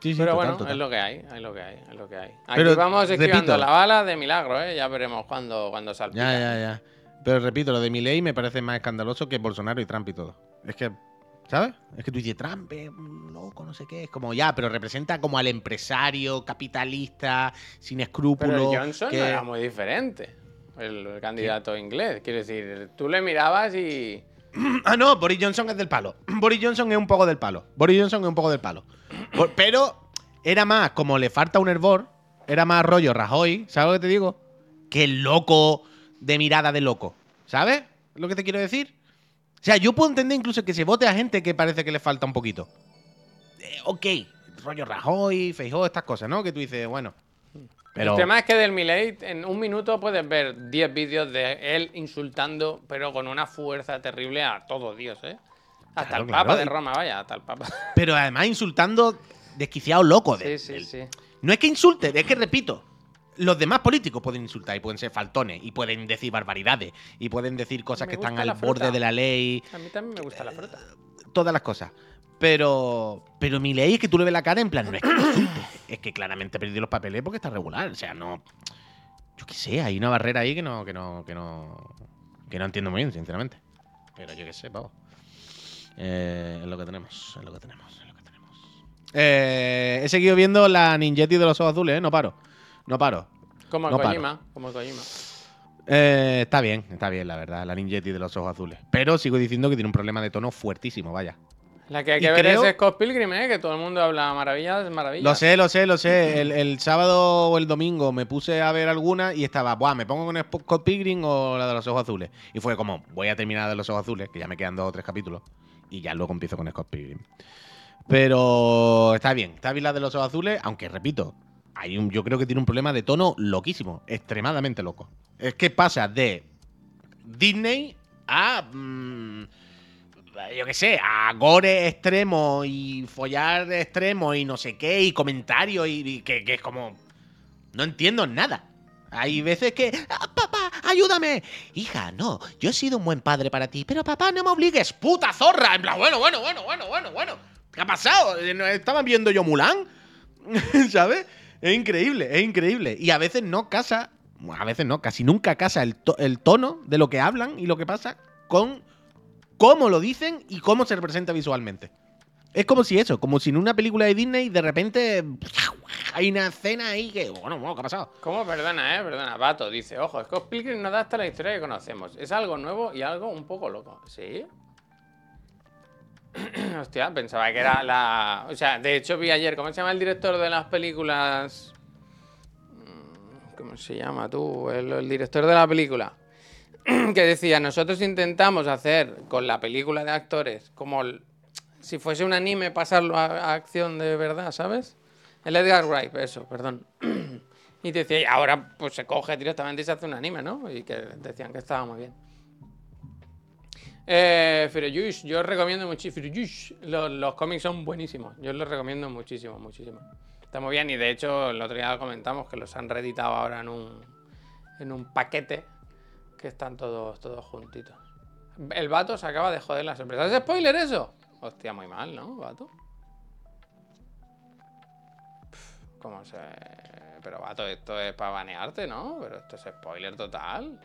Sí, sí, Pero total, bueno, total. es lo que hay, es lo que hay, es lo que hay. Aquí Pero, vamos esquivando repito- la bala de milagro, ¿eh? Ya veremos cuando, cuando salpica. Ya, ya, ya. Pero repito, lo de Milei me parece más escandaloso que Bolsonaro y Trump y todo. Es que, ¿sabes? Es que tú dices, Trump es un loco, no sé qué. Es como, ya, pero representa como al empresario capitalista, sin escrúpulos. Pero Johnson que- no era muy diferente, el, candidato inglés. Quiero decir, tú le mirabas y... Ah, no, Boris Johnson es del palo. Boris Johnson es un poco del palo. Boris Johnson es un poco del palo. Pero era más, como le falta un hervor, era más rollo Rajoy, ¿sabes lo que te digo? que el loco de mirada de loco. ¿Sabes lo que te quiero decir? O sea, yo puedo entender incluso que se vote a gente que parece que le falta un poquito. Eh, ok, rollo Rajoy, Feijóo, estas cosas, ¿no? Que tú dices, bueno. Pero El tema es que del Milei en un minuto puedes ver 10 vídeos de él insultando, pero con una fuerza terrible a todo Dios, ¿eh? Hasta Claro, el Papa claro. de Roma, vaya, hasta el Papa. Pero además insultando desquiciado loco. de- Sí, sí, sí. No es que insulte, es que repito. Los demás políticos pueden insultar y pueden ser faltones y pueden decir barbaridades y pueden decir cosas Me que están al borde de la ley, A mí también me gusta la fruta. todas las cosas. Pero pero mi ley es que tú le ves la cara en plan, no es que es que claramente perdió los papeles porque está regular, o sea, no yo qué sé, hay una barrera ahí que no que no que no que no entiendo muy bien, sinceramente. Pero yo qué sé, pavo. Eh, es lo que tenemos, es lo que tenemos, es lo que tenemos. Eh, he seguido viendo la Ninjetti de los ojos azules, ¿eh? No paro. No paro. Como el No paro. Kojima, como el Kojima. Eh, está bien, está bien, la verdad, la Ninjetti de los ojos azules. Pero sigo diciendo que tiene un problema de tono fuertísimo, vaya. La que hay Y que ver creo- es Scott Pilgrim, ¿eh? Que todo el mundo habla maravillas, maravillas. Lo sé, lo sé, lo sé. El, el sábado o el domingo me puse a ver alguna y estaba, Buah, ¿me pongo con Scott Pilgrim o la de los ojos azules? Y fue como, voy a terminar de los ojos azules, que ya me quedan dos o tres capítulos, y ya luego empiezo con Scott Pilgrim. Pero está bien, está bien la de los ojos azules, aunque repito, hay un, yo creo que tiene un problema de tono loquísimo, extremadamente loco. Es que pasa de Disney a. mm, yo qué sé, a gore extremo y follar extremo y no sé qué, y comentarios, y, que, que es como. No entiendo nada. Hay veces que. "Ah, papá, ayúdame. Hija, no, yo he sido un buen padre para ti, pero papá, no me obligues, puta zorra. En plan, bueno, bueno, bueno, bueno, bueno, bueno. ¿Qué ha pasado? ¿No ¿Estaba viendo yo Mulan? ¿Sabes? Es increíble, es increíble. Y a veces no casa, a veces no, casi nunca casa el, el tono de lo que hablan y lo que pasa con cómo lo dicen y cómo se representa visualmente. Es como si eso, como si en una película de Disney de repente hay una escena ahí que, bueno, ¿qué ha pasado? ¿Cómo? Perdona, eh, perdona. Vato dice, ojo, Scott Pilgrim no adapta la historia que conocemos. Es algo nuevo y algo un poco loco. ¿Sí? Hostia, pensaba que era la... O sea, de hecho vi ayer, ¿cómo se llama el director de las películas? Mm, ¿Cómo se llama tú? El director de la película. que decía, nosotros intentamos hacer con la película de actores como si fuese un anime pasarlo a, acción de verdad, ¿sabes? El Edgar Wright, eso, perdón. Y decía, y ahora pues se coge directamente y se hace un anime, ¿no? Y que decían que estaba muy bien. Eh, yo os recomiendo muchísimo. Los, los cómics son buenísimos. Yo los recomiendo muchísimo, muchísimo. Está muy bien y de hecho el otro día comentamos que los han reeditado ahora en un, en un paquete que están todos, todos juntitos. El vato se acaba de joder las sorpresas. ¿Es spoiler eso? Hostia, muy mal, ¿no, vato? ¿Cómo se...? Pero, vato, esto es para banearte, ¿no? Pero esto es spoiler total.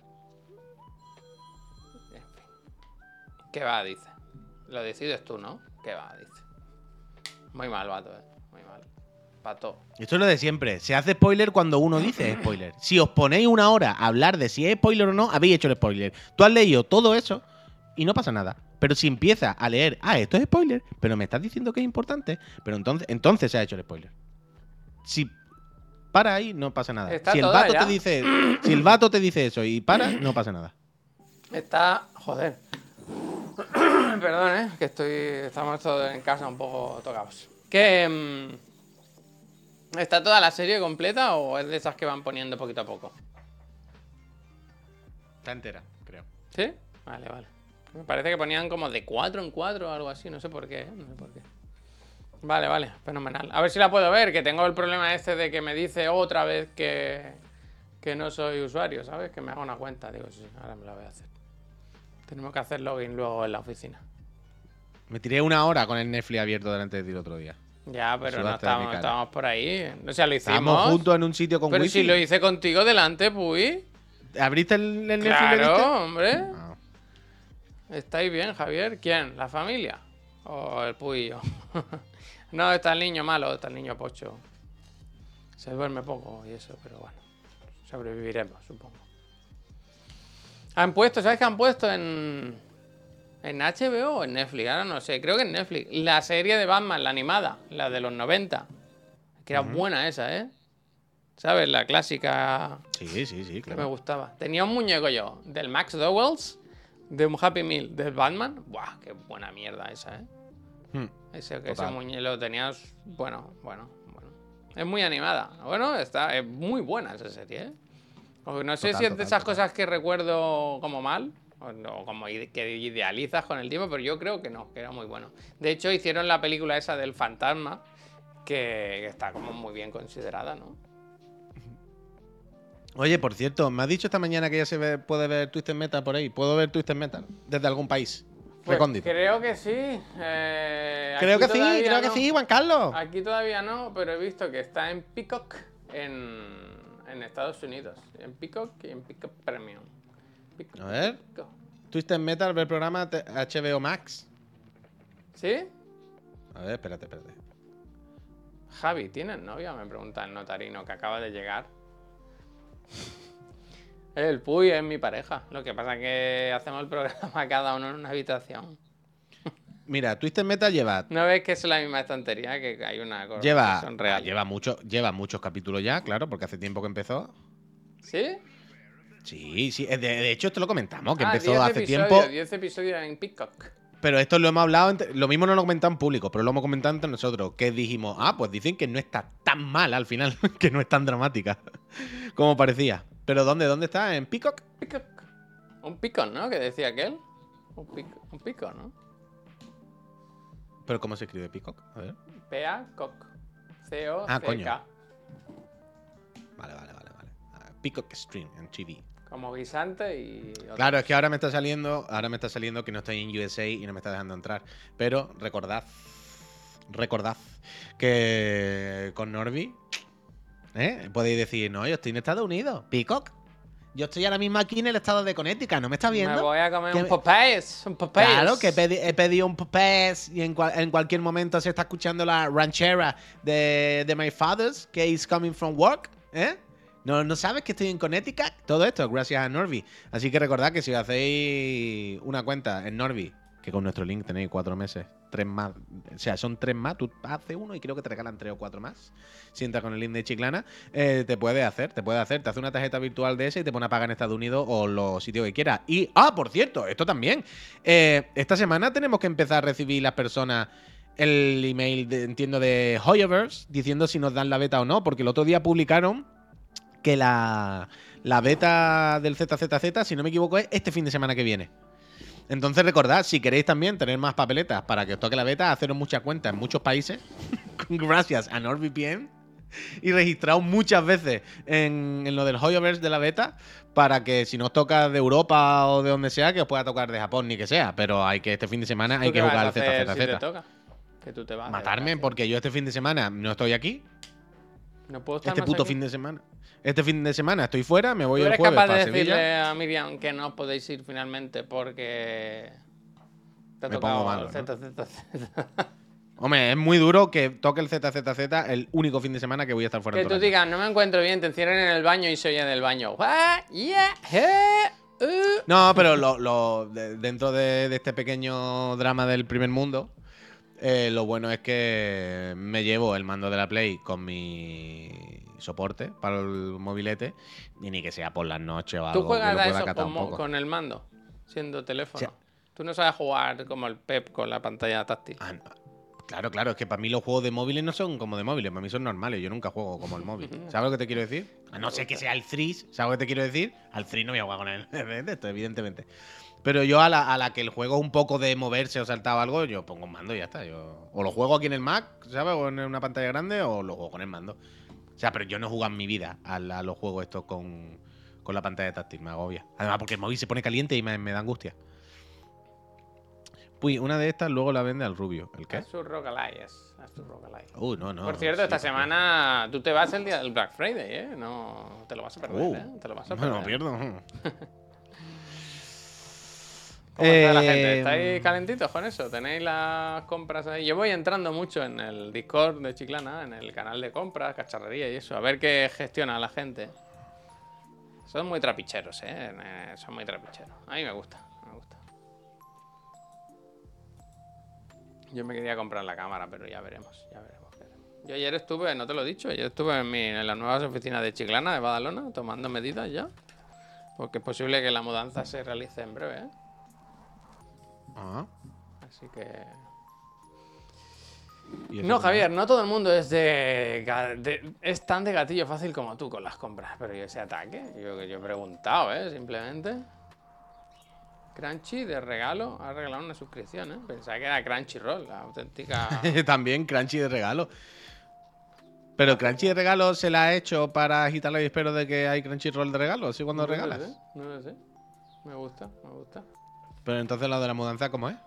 En fin. ¿Qué va? Dice. Lo decides tú, ¿no? ¿Qué va? Dice. Muy mal, vato, eh. Muy mal. Pato. Esto es lo de siempre. Se hace spoiler cuando uno dice spoiler. Si os ponéis una hora a hablar de si es spoiler o no, habéis hecho el spoiler. Tú has leído todo eso y no pasa nada. Pero si empiezas a leer, ah, esto es spoiler, pero me estás diciendo que es importante, pero entonces, entonces se ha hecho el spoiler. Si para ahí, no pasa nada. Está si el vato te dice, si el vato te dice eso y para, no pasa nada. Está. Joder. Perdón, eh. Que estoy. Estamos todos en casa un poco tocados. Que. mm, ¿Está toda la serie completa o es de esas que van poniendo poquito a poco? Está entera, creo. ¿Sí? Vale, vale. Me parece que ponían como de 4 en 4 o algo así, no sé por qué, ¿eh? no sé por qué. Vale, vale, fenomenal. A ver si la puedo ver, que tengo el problema este de que me dice otra vez que, que no soy usuario, ¿sabes? Que me haga una cuenta. Digo, sí, ahora me la voy a hacer. Tenemos que hacer login luego en la oficina. Me tiré una hora con el Netflix abierto delante de ti el otro día. Ya, pero no estábamos, por ahí. O sea, lo hicimos. Estábamos juntos en un sitio con pero wifi. si lo hice contigo delante, Puy. ¿Abriste el, el? Claro, hombre. Ah. ¿Estáis bien, Javier? ¿Quién? ¿La familia? ¿O el Puillo? no, está el niño malo, está el niño pocho. Se duerme poco y eso, pero bueno. Sobreviviremos, supongo. Han puesto, ¿sabes qué han puesto en. En HBO o en Netflix? Ahora no sé, creo que en Netflix. La serie de Batman, la animada, la de los 90. Que era buena esa, ¿eh? ¿Sabes? La clásica Sí, sí, sí, que me claro. gustaba. Tenía un muñeco yo, del Max Dowells, de un Happy Meal, del Batman. ¡Buah! ¡Qué buena mierda esa, eh! Hmm. Ese, ese Total. muñeco lo tenías. Bueno, bueno, bueno. Es muy animada. Bueno, está. Es muy buena esa serie, ¿eh? No sé Total, si es de total, esas total. cosas que recuerdo como mal. O no, como que idealizas con el tiempo, pero yo creo que no, que era muy bueno. De hecho, hicieron la película esa del fantasma, que está como muy bien considerada, ¿no? Oye, por cierto, me has dicho esta mañana que ya se ve- puede ver Twisted Metal por ahí. ¿Puedo ver Twisted Metal desde algún país? Pues creo que sí. eh, Creo que sí, creo que sí, Juan Carlos. Aquí todavía no, pero he visto que está en Peacock en, en Estados Unidos. En Peacock y en Peacock Premium. A ver. Twisted Metal, ver programa HBO Max. ¿Sí? A ver, espérate, espérate. Javi, ¿tienes novia? Me pregunta el notarino que acaba de llegar. El Puy es mi pareja. Lo que pasa es que hacemos el programa cada uno en una habitación. Mira, Twisted Metal lleva. ¿No ves que es la misma estantería? Que hay una cosa Lleva, son reales. lleva, mucho, lleva muchos capítulos ya, claro, porque hace tiempo que empezó. ¿Sí? Sí, sí. De, de hecho, esto lo comentamos, que Ah, empezó 10 hace episodios, tiempo. 10 episodios en Peacock. Pero esto lo hemos hablado, entre- lo mismo no lo hemos comentado en público, pero lo hemos comentado entre nosotros, que dijimos, ah, pues dicen que no está tan mal al final, que no es tan dramática como parecía. Pero ¿dónde? ¿Dónde está? ¿En Peacock? Peacock. Un picón, ¿no? Que decía aquel. Un pico, un pico, ¿no? ¿Pero cómo se escribe Peacock? A ver. P-A-Cock. C-O-C-K. Ah, coño. Vale, vale, vale, vale. Ah, Peacock Stream en TV. Como guisante y. Claro, es que ahora me está saliendo, ahora me está saliendo que no estoy en USA y no me está dejando entrar. Pero recordad, recordad que con Norby, ¿eh? podéis decir, no, yo estoy en Estados Unidos, Peacock. Yo estoy ahora mismo aquí en el estado de Connecticut, ¿no me está Me viendo? voy a comer Que- un Popeyes. Un Popeyes. Claro, que he, pedi- he pedido un pez y en, cual- en cualquier momento se está escuchando la ranchera de, de My Father's, que is coming from work, ¿eh? ¿No, ¿No sabes que estoy en Connecticut? Todo esto gracias a Norby. Así que recordad que si hacéis una cuenta en Norby, que con nuestro link tenéis cuatro meses, tres más, o sea, son tres más, tú haces uno y creo que te regalan tres o cuatro más. Si entras con el link de Chiclana, eh, te puede hacer, te puede hacer, te hace una tarjeta virtual de ese y te pone a pagar en Estados Unidos o los sitios que quieras. Y, ah, por cierto, esto también. Eh, esta semana tenemos que empezar a recibir las personas el email, de, entiendo, de Hoyoverse diciendo si nos dan la beta o no, porque el otro día publicaron que la, la beta del ZZZ, si no me equivoco, es este fin de semana que viene. Entonces recordad, si queréis también tener más papeletas para que os toque la beta, haceros muchas cuentas en muchos países, gracias a NordVPN, y registraos muchas veces en, en lo del Hoyoverse de la beta, para que si no os toca de Europa o de donde sea, que os pueda tocar de Japón ni que sea, pero hay que este fin de semana ¿Tú hay que jugar al hacer si te ZZZ. toca? Que tú te vas. de Matarme, porque yo este fin de semana no estoy aquí, No puedo estar este más puto aquí. fin de semana. Este fin de semana estoy fuera, me voy ¿Tú el eres jueves capaz para de decirle Sevilla. a Miriam que no podéis ir finalmente porque. Te ha Me tocado pongo malo, el ¿no? ZZZ? Hombre, es muy duro que toque el ZZZ el único fin de semana que voy a estar fuera Que tú el digas, no me encuentro bien, te encierren en el baño y se oye en el baño. "What? Yeah, eh, uh". No, pero lo, lo- de- dentro de, de este pequeño drama del primer mundo, eh, lo bueno es que me llevo el mando de la Play con mi soporte para el mobilete y ni que sea por las noches o algo. Tú juegas a eso con el mando, siendo teléfono. Tú no sabes jugar como el Pep con la pantalla táctil. Ah, no. Claro, claro, es que para mí los juegos de móviles no son como de móviles, para mí son normales, yo nunca juego como el móvil. ¿Sabes lo que te quiero decir? A no ser que sea el Threes, ¿sabes lo que te quiero decir? Al Threes no voy a jugar con él, esto, evidentemente. Pero yo a la, a la que el juego un poco de moverse o saltar o algo, yo pongo un mando y ya está. Yo, o lo juego aquí en el Mac, ¿sabes? O en una pantalla grande, o lo juego con el mando. O sea, pero yo no he jugado en mi vida a, la- a los juegos estos con, con la pantalla táctil, me agobia. Además, porque el móvil se pone caliente y me, me da angustia. Pues una de estas luego la vende al rubio. ¿El qué? Tus roguelikes. Uy, no, no. Por cierto, sí, esta sí. semana tú te vas el día del Black Friday, ¿eh? No te lo vas a perder, Uh, ¿eh? Te lo vas a No perder. lo pierdo. ¿Cómo está la Eh, gente? ¿Estáis calentitos con eso? ¿Tenéis las compras ahí? Yo voy entrando mucho en el Discord de Chiclana, en el canal de compras, cacharrería y eso, a ver qué gestiona la gente. Son muy trapicheros, ¿eh? Eh, Son muy trapicheros. A mí me gusta, me gusta. Yo me quería comprar la cámara, pero ya veremos, ya veremos. Yo ayer estuve, no te lo he dicho, ayer estuve en, mi, en las nuevas oficinas de Chiclana, de Badalona, tomando medidas ya. Porque es posible que la mudanza se realice en breve, ¿eh? Ah. Así que... ¿Y No, Javier, no todo el mundo es de, es tan de gatillo fácil como tú con las compras. Pero yo ese ataque, yo, yo he preguntado, ¿eh? Simplemente. Crunchy de regalo, ha regalado una suscripción, ¿eh? Pensaba que era Crunchyroll, la auténtica... También Crunchy de regalo. Pero Crunchy de regalo se la ha hecho para agitar la espero de que hay Crunchyroll de regalo, así cuando No lo regalas. sé, no lo sé. Me gusta, me gusta. Pero entonces lo de la mudanza, ¿cómo es?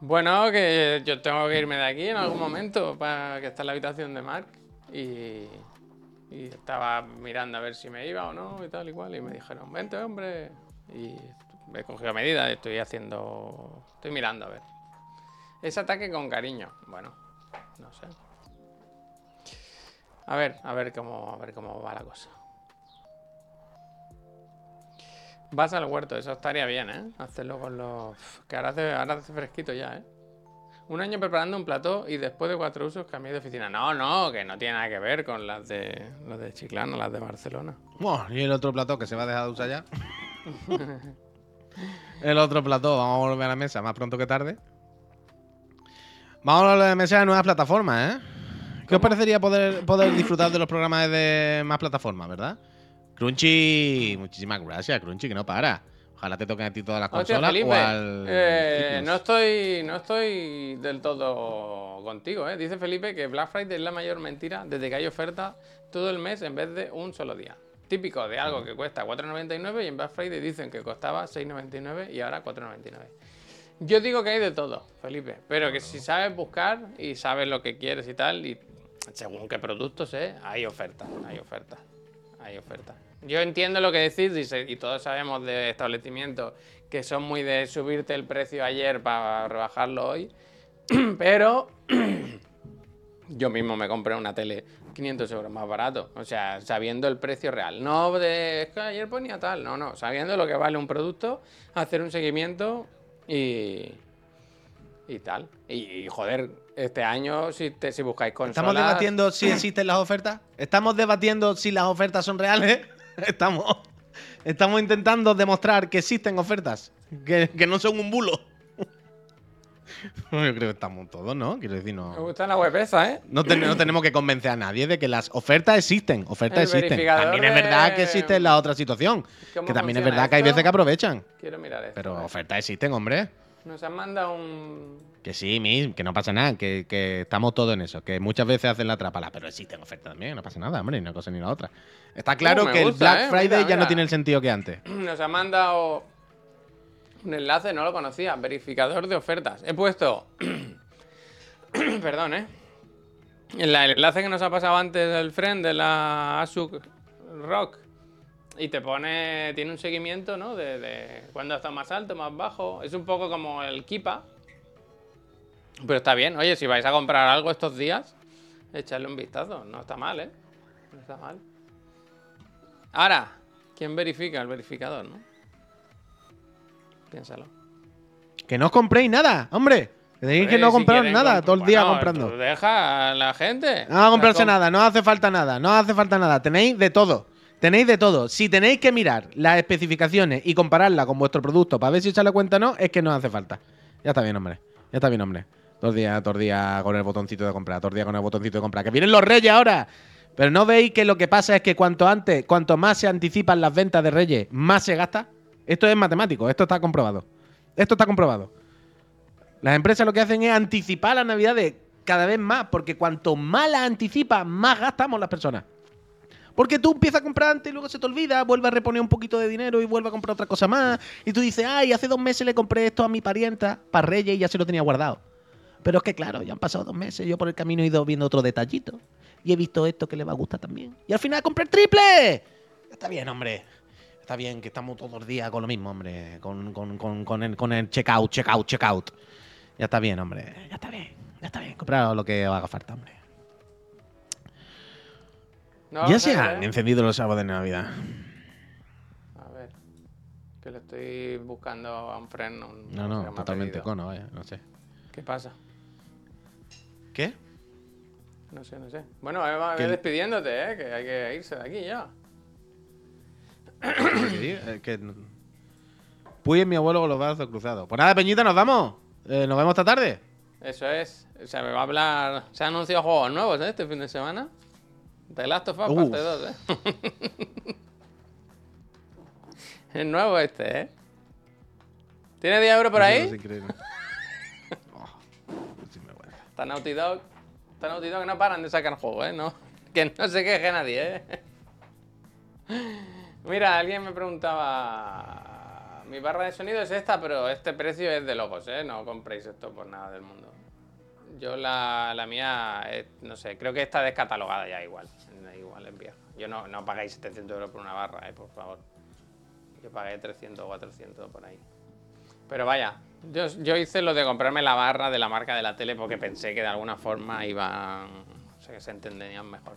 Bueno, que yo tengo que irme de aquí en algún momento para que está en la habitación de Mark y, y estaba mirando a ver si me iba o no y tal y y me dijeron, vente hombre y he cogido medidas estoy haciendo, estoy mirando a ver. Ese ataque con cariño, bueno, no sé. A ver, a ver cómo, a ver cómo va la cosa. Vas al huerto, eso estaría bien, ¿eh? Hacerlo con los... Que ahora hace, ahora hace fresquito ya, ¿eh? Un año preparando un plató y después de cuatro usos cambié de oficina. No, no, que no tiene nada que ver con las de, las de Chiclana, las de Barcelona. Bueno, y el otro plató que se va a dejar de usar ya. el otro plató, vamos a volver a la mesa más pronto que tarde. Vamos a volver a la mesa de nuevas plataformas, ¿eh? ¿Qué os parecería poder, poder disfrutar de los programas de más plataformas, verdad? Crunchy, muchísimas gracias, Crunchy, que no para. Ojalá te toquen a ti todas las Hostia, consolas Felipe, o al eh, no, estoy, no estoy del todo contigo, ¿eh? Dice Felipe que Black Friday es la mayor mentira desde que hay oferta todo el mes en vez de un solo día. Típico de algo que cuesta 4,99 y en Black Friday dicen que costaba 6,99 y ahora 4,99. Yo digo que hay de todo, Felipe, pero que si sabes buscar y sabes lo que quieres y tal, y según qué productos es, hay ofertas, hay ofertas, hay ofertas. Yo entiendo lo que decís y todos sabemos de establecimientos que son muy de subirte el precio ayer para rebajarlo hoy, pero yo mismo me compré una tele 500 euros más barato, o sea, sabiendo el precio real, no de es que ayer ponía tal, no, no, sabiendo lo que vale un producto, hacer un seguimiento y y tal. Y, joder, este año si, te- si buscáis consolas... ¿Estamos debatiendo si existen las ofertas? ¿Estamos debatiendo si las ofertas son reales? Estamos, estamos intentando demostrar que existen ofertas, que, que no son un bulo. Yo creo que estamos todos, ¿no? Quiero decir, Me no, gusta la web esa, ¿eh? no, ten- no tenemos que convencer a nadie de que las ofertas existen. Ofertas El existen. También es verdad de- que existe la otra situación. ¿Cómo Que también es verdad que hay veces que aprovechan. Quiero mirar esto. Pero ¿eh? ofertas existen, hombre. Nos han mandado un... Que sí, que no pasa nada, que, que estamos todos en eso, que muchas veces hacen la trapala, pero existen ofertas también, no pasa nada, hombre, ni una cosa ni la otra. Está claro que el Black eh, Friday mira, ya no tiene el sentido que antes. Nos ha mandado un enlace, no lo conocía, verificador de ofertas. He puesto... Perdón, ¿eh? El enlace que nos ha pasado antes del friend de la ASUC Rock. Y te pone, tiene un seguimiento, ¿no? De, de cuándo está más alto, más bajo. Es un poco como el Kipa. Pero está bien. Oye, si vais a comprar algo estos días, echarle un vistazo. No está mal, ¿eh? No está mal. Ahora, ¿quién verifica? El verificador, ¿no? Piénsalo. Que no os compréis nada, hombre. Que tenéis que no si comprar nada, todo el día Bueno, comprando. Deja a la gente. No va a comprarse nada, no hace falta nada, no hace falta nada. Tenéis de todo. Tenéis de todo. Si tenéis que mirar las especificaciones y compararla con vuestro producto para ver si echarle cuenta o no, es que no hace falta. Ya está bien, hombre. Ya está bien, hombre. Todo el día, todo el día con el botoncito de comprar, todo el día con el botoncito de comprar. ¡Que vienen los reyes ahora! Pero no veis que lo que pasa es que cuanto antes, cuanto más se anticipan las ventas de reyes, más se gasta. Esto es matemático, esto está comprobado. Esto está comprobado. Las empresas lo que hacen es anticipar las navidades cada vez más, porque cuanto más las anticipas, más gastamos las personas. Porque tú empiezas a comprar antes y luego se te olvida, vuelves a reponer un poquito de dinero y vuelves a comprar otra cosa más. Y tú dices, ay, hace dos meses le compré esto a mi parienta para Reyes y ya se lo tenía guardado. Pero es que claro, ya han pasado dos meses, yo por el camino he ido viendo otro detallito. Y he visto esto que le va a gustar también. Y al final compré el triple. Está bien, hombre. Está bien que estamos todos los días con lo mismo, hombre. Con, con, con, con el, con el checkout, checkout, checkout. Ya está bien, hombre. Ya está bien. Ya está bien. Comprar lo que haga falta, hombre. No, ya se han ¿eh? encendido los árboles de Navidad. A ver. Que le estoy buscando a un friend. un- No, se no, totalmente cono, vaya, no sé. ¿Qué pasa? ¿Qué? No sé, no sé. Bueno, va Que- despidiéndote, ¿eh? Que hay que irse de aquí ya. Sí, eh, que... Puy es mi abuelo con los brazos cruzados. Pues nada, Peñita, nos vamos. Eh, nos vemos esta tarde. Eso es. O sea, me va a hablar. Se han anunciado juegos nuevos, ¿eh? Este fin de semana. The Last of Us parte 2, ¿eh? es nuevo este, ¿eh? ¿Tiene 10 euros por Es ahí? increíble. Oh. Está Naughty Dog. Está Naughty Dog que no paran de sacar juegos, ¿eh? No, que no se queje nadie, ¿eh? Mira, alguien me preguntaba. Mi barra de sonido es esta, pero este precio es de locos, ¿eh? No compréis esto por nada del mundo. Yo la, la mía, es- no sé, creo que está descatalogada ya igual. Igual es vieja. Yo no, no pagáis 700 euros por una barra, ¿eh? Por favor. Yo pagué 300 o 400 por ahí. Pero vaya, yo, yo hice lo de comprarme la barra de la marca de la tele porque pensé que de alguna forma iban. O sea, que se entenderían mejor.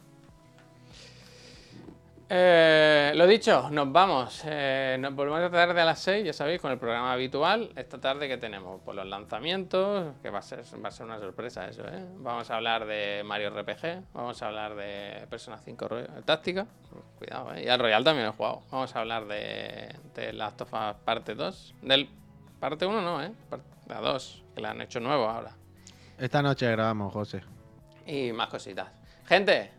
Eh, lo dicho, nos vamos. Eh, nos volvemos esta tarde a las 6, ya sabéis, con el programa habitual. Esta tarde que tenemos pues, los lanzamientos, que va a, ser, va a ser una sorpresa eso, ¿eh? Vamos a hablar de Mario RPG, vamos a hablar de Persona 5 Ro- Táctica, cuidado, ¿eh? Y al Royal también he jugado. Vamos a hablar de, de Last of Us parte 2. Del parte 1 no, ¿eh? La 2, que la han hecho nuevo ahora. Esta noche grabamos, José. Y más cositas. Gente,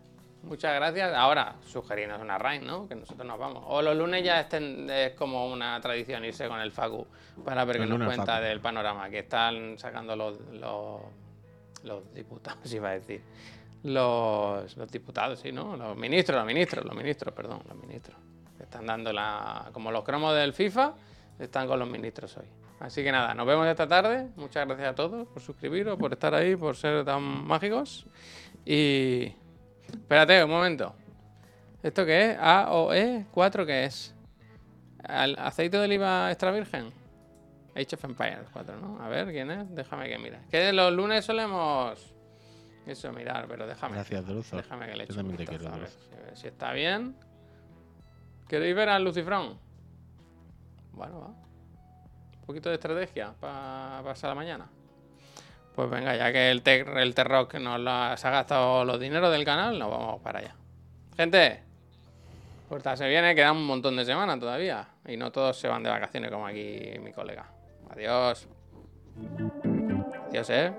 muchas gracias. Ahora, sugerirnos una raid, ¿no? Que nosotros nos vamos. O los lunes ya estén, es como una tradición irse con el Facu para ver qué nos cuenta del panorama que están sacando los, los, los diputados, iba a decir. Los, los diputados, sí, ¿no? Los ministros, los ministros, los ministros, perdón, los ministros. Están dando la. Como los cromos del FIFA, están con los ministros hoy. Así que nada, nos vemos esta tarde. Muchas gracias a todos por suscribiros, por estar ahí, por ser tan mágicos. Y. Espérate, un momento. ¿Esto qué es? AOE 4 qué es? ¿Al- ¿Aceite de oliva extra virgen? Age of Empires 4, ¿no? A ver, ¿quién es? Déjame que mire. Que los lunes solemos. Eso, mirar, pero déjame. Gracias, Druzo. Déjame que le Yo eche un también te quiero, a ver si- a está bien. ¿Queréis ver al Lucifrón? Bueno, va. Un poquito de estrategia para pasar la mañana. Pues venga, ya que el, Tech- el T-Rock nos ha, gastado los dineros del canal, nos vamos para allá. Gente, corta se viene, queda un montón de semanas todavía. Y no todos se van de vacaciones como aquí mi colega. Adiós. Adiós, eh.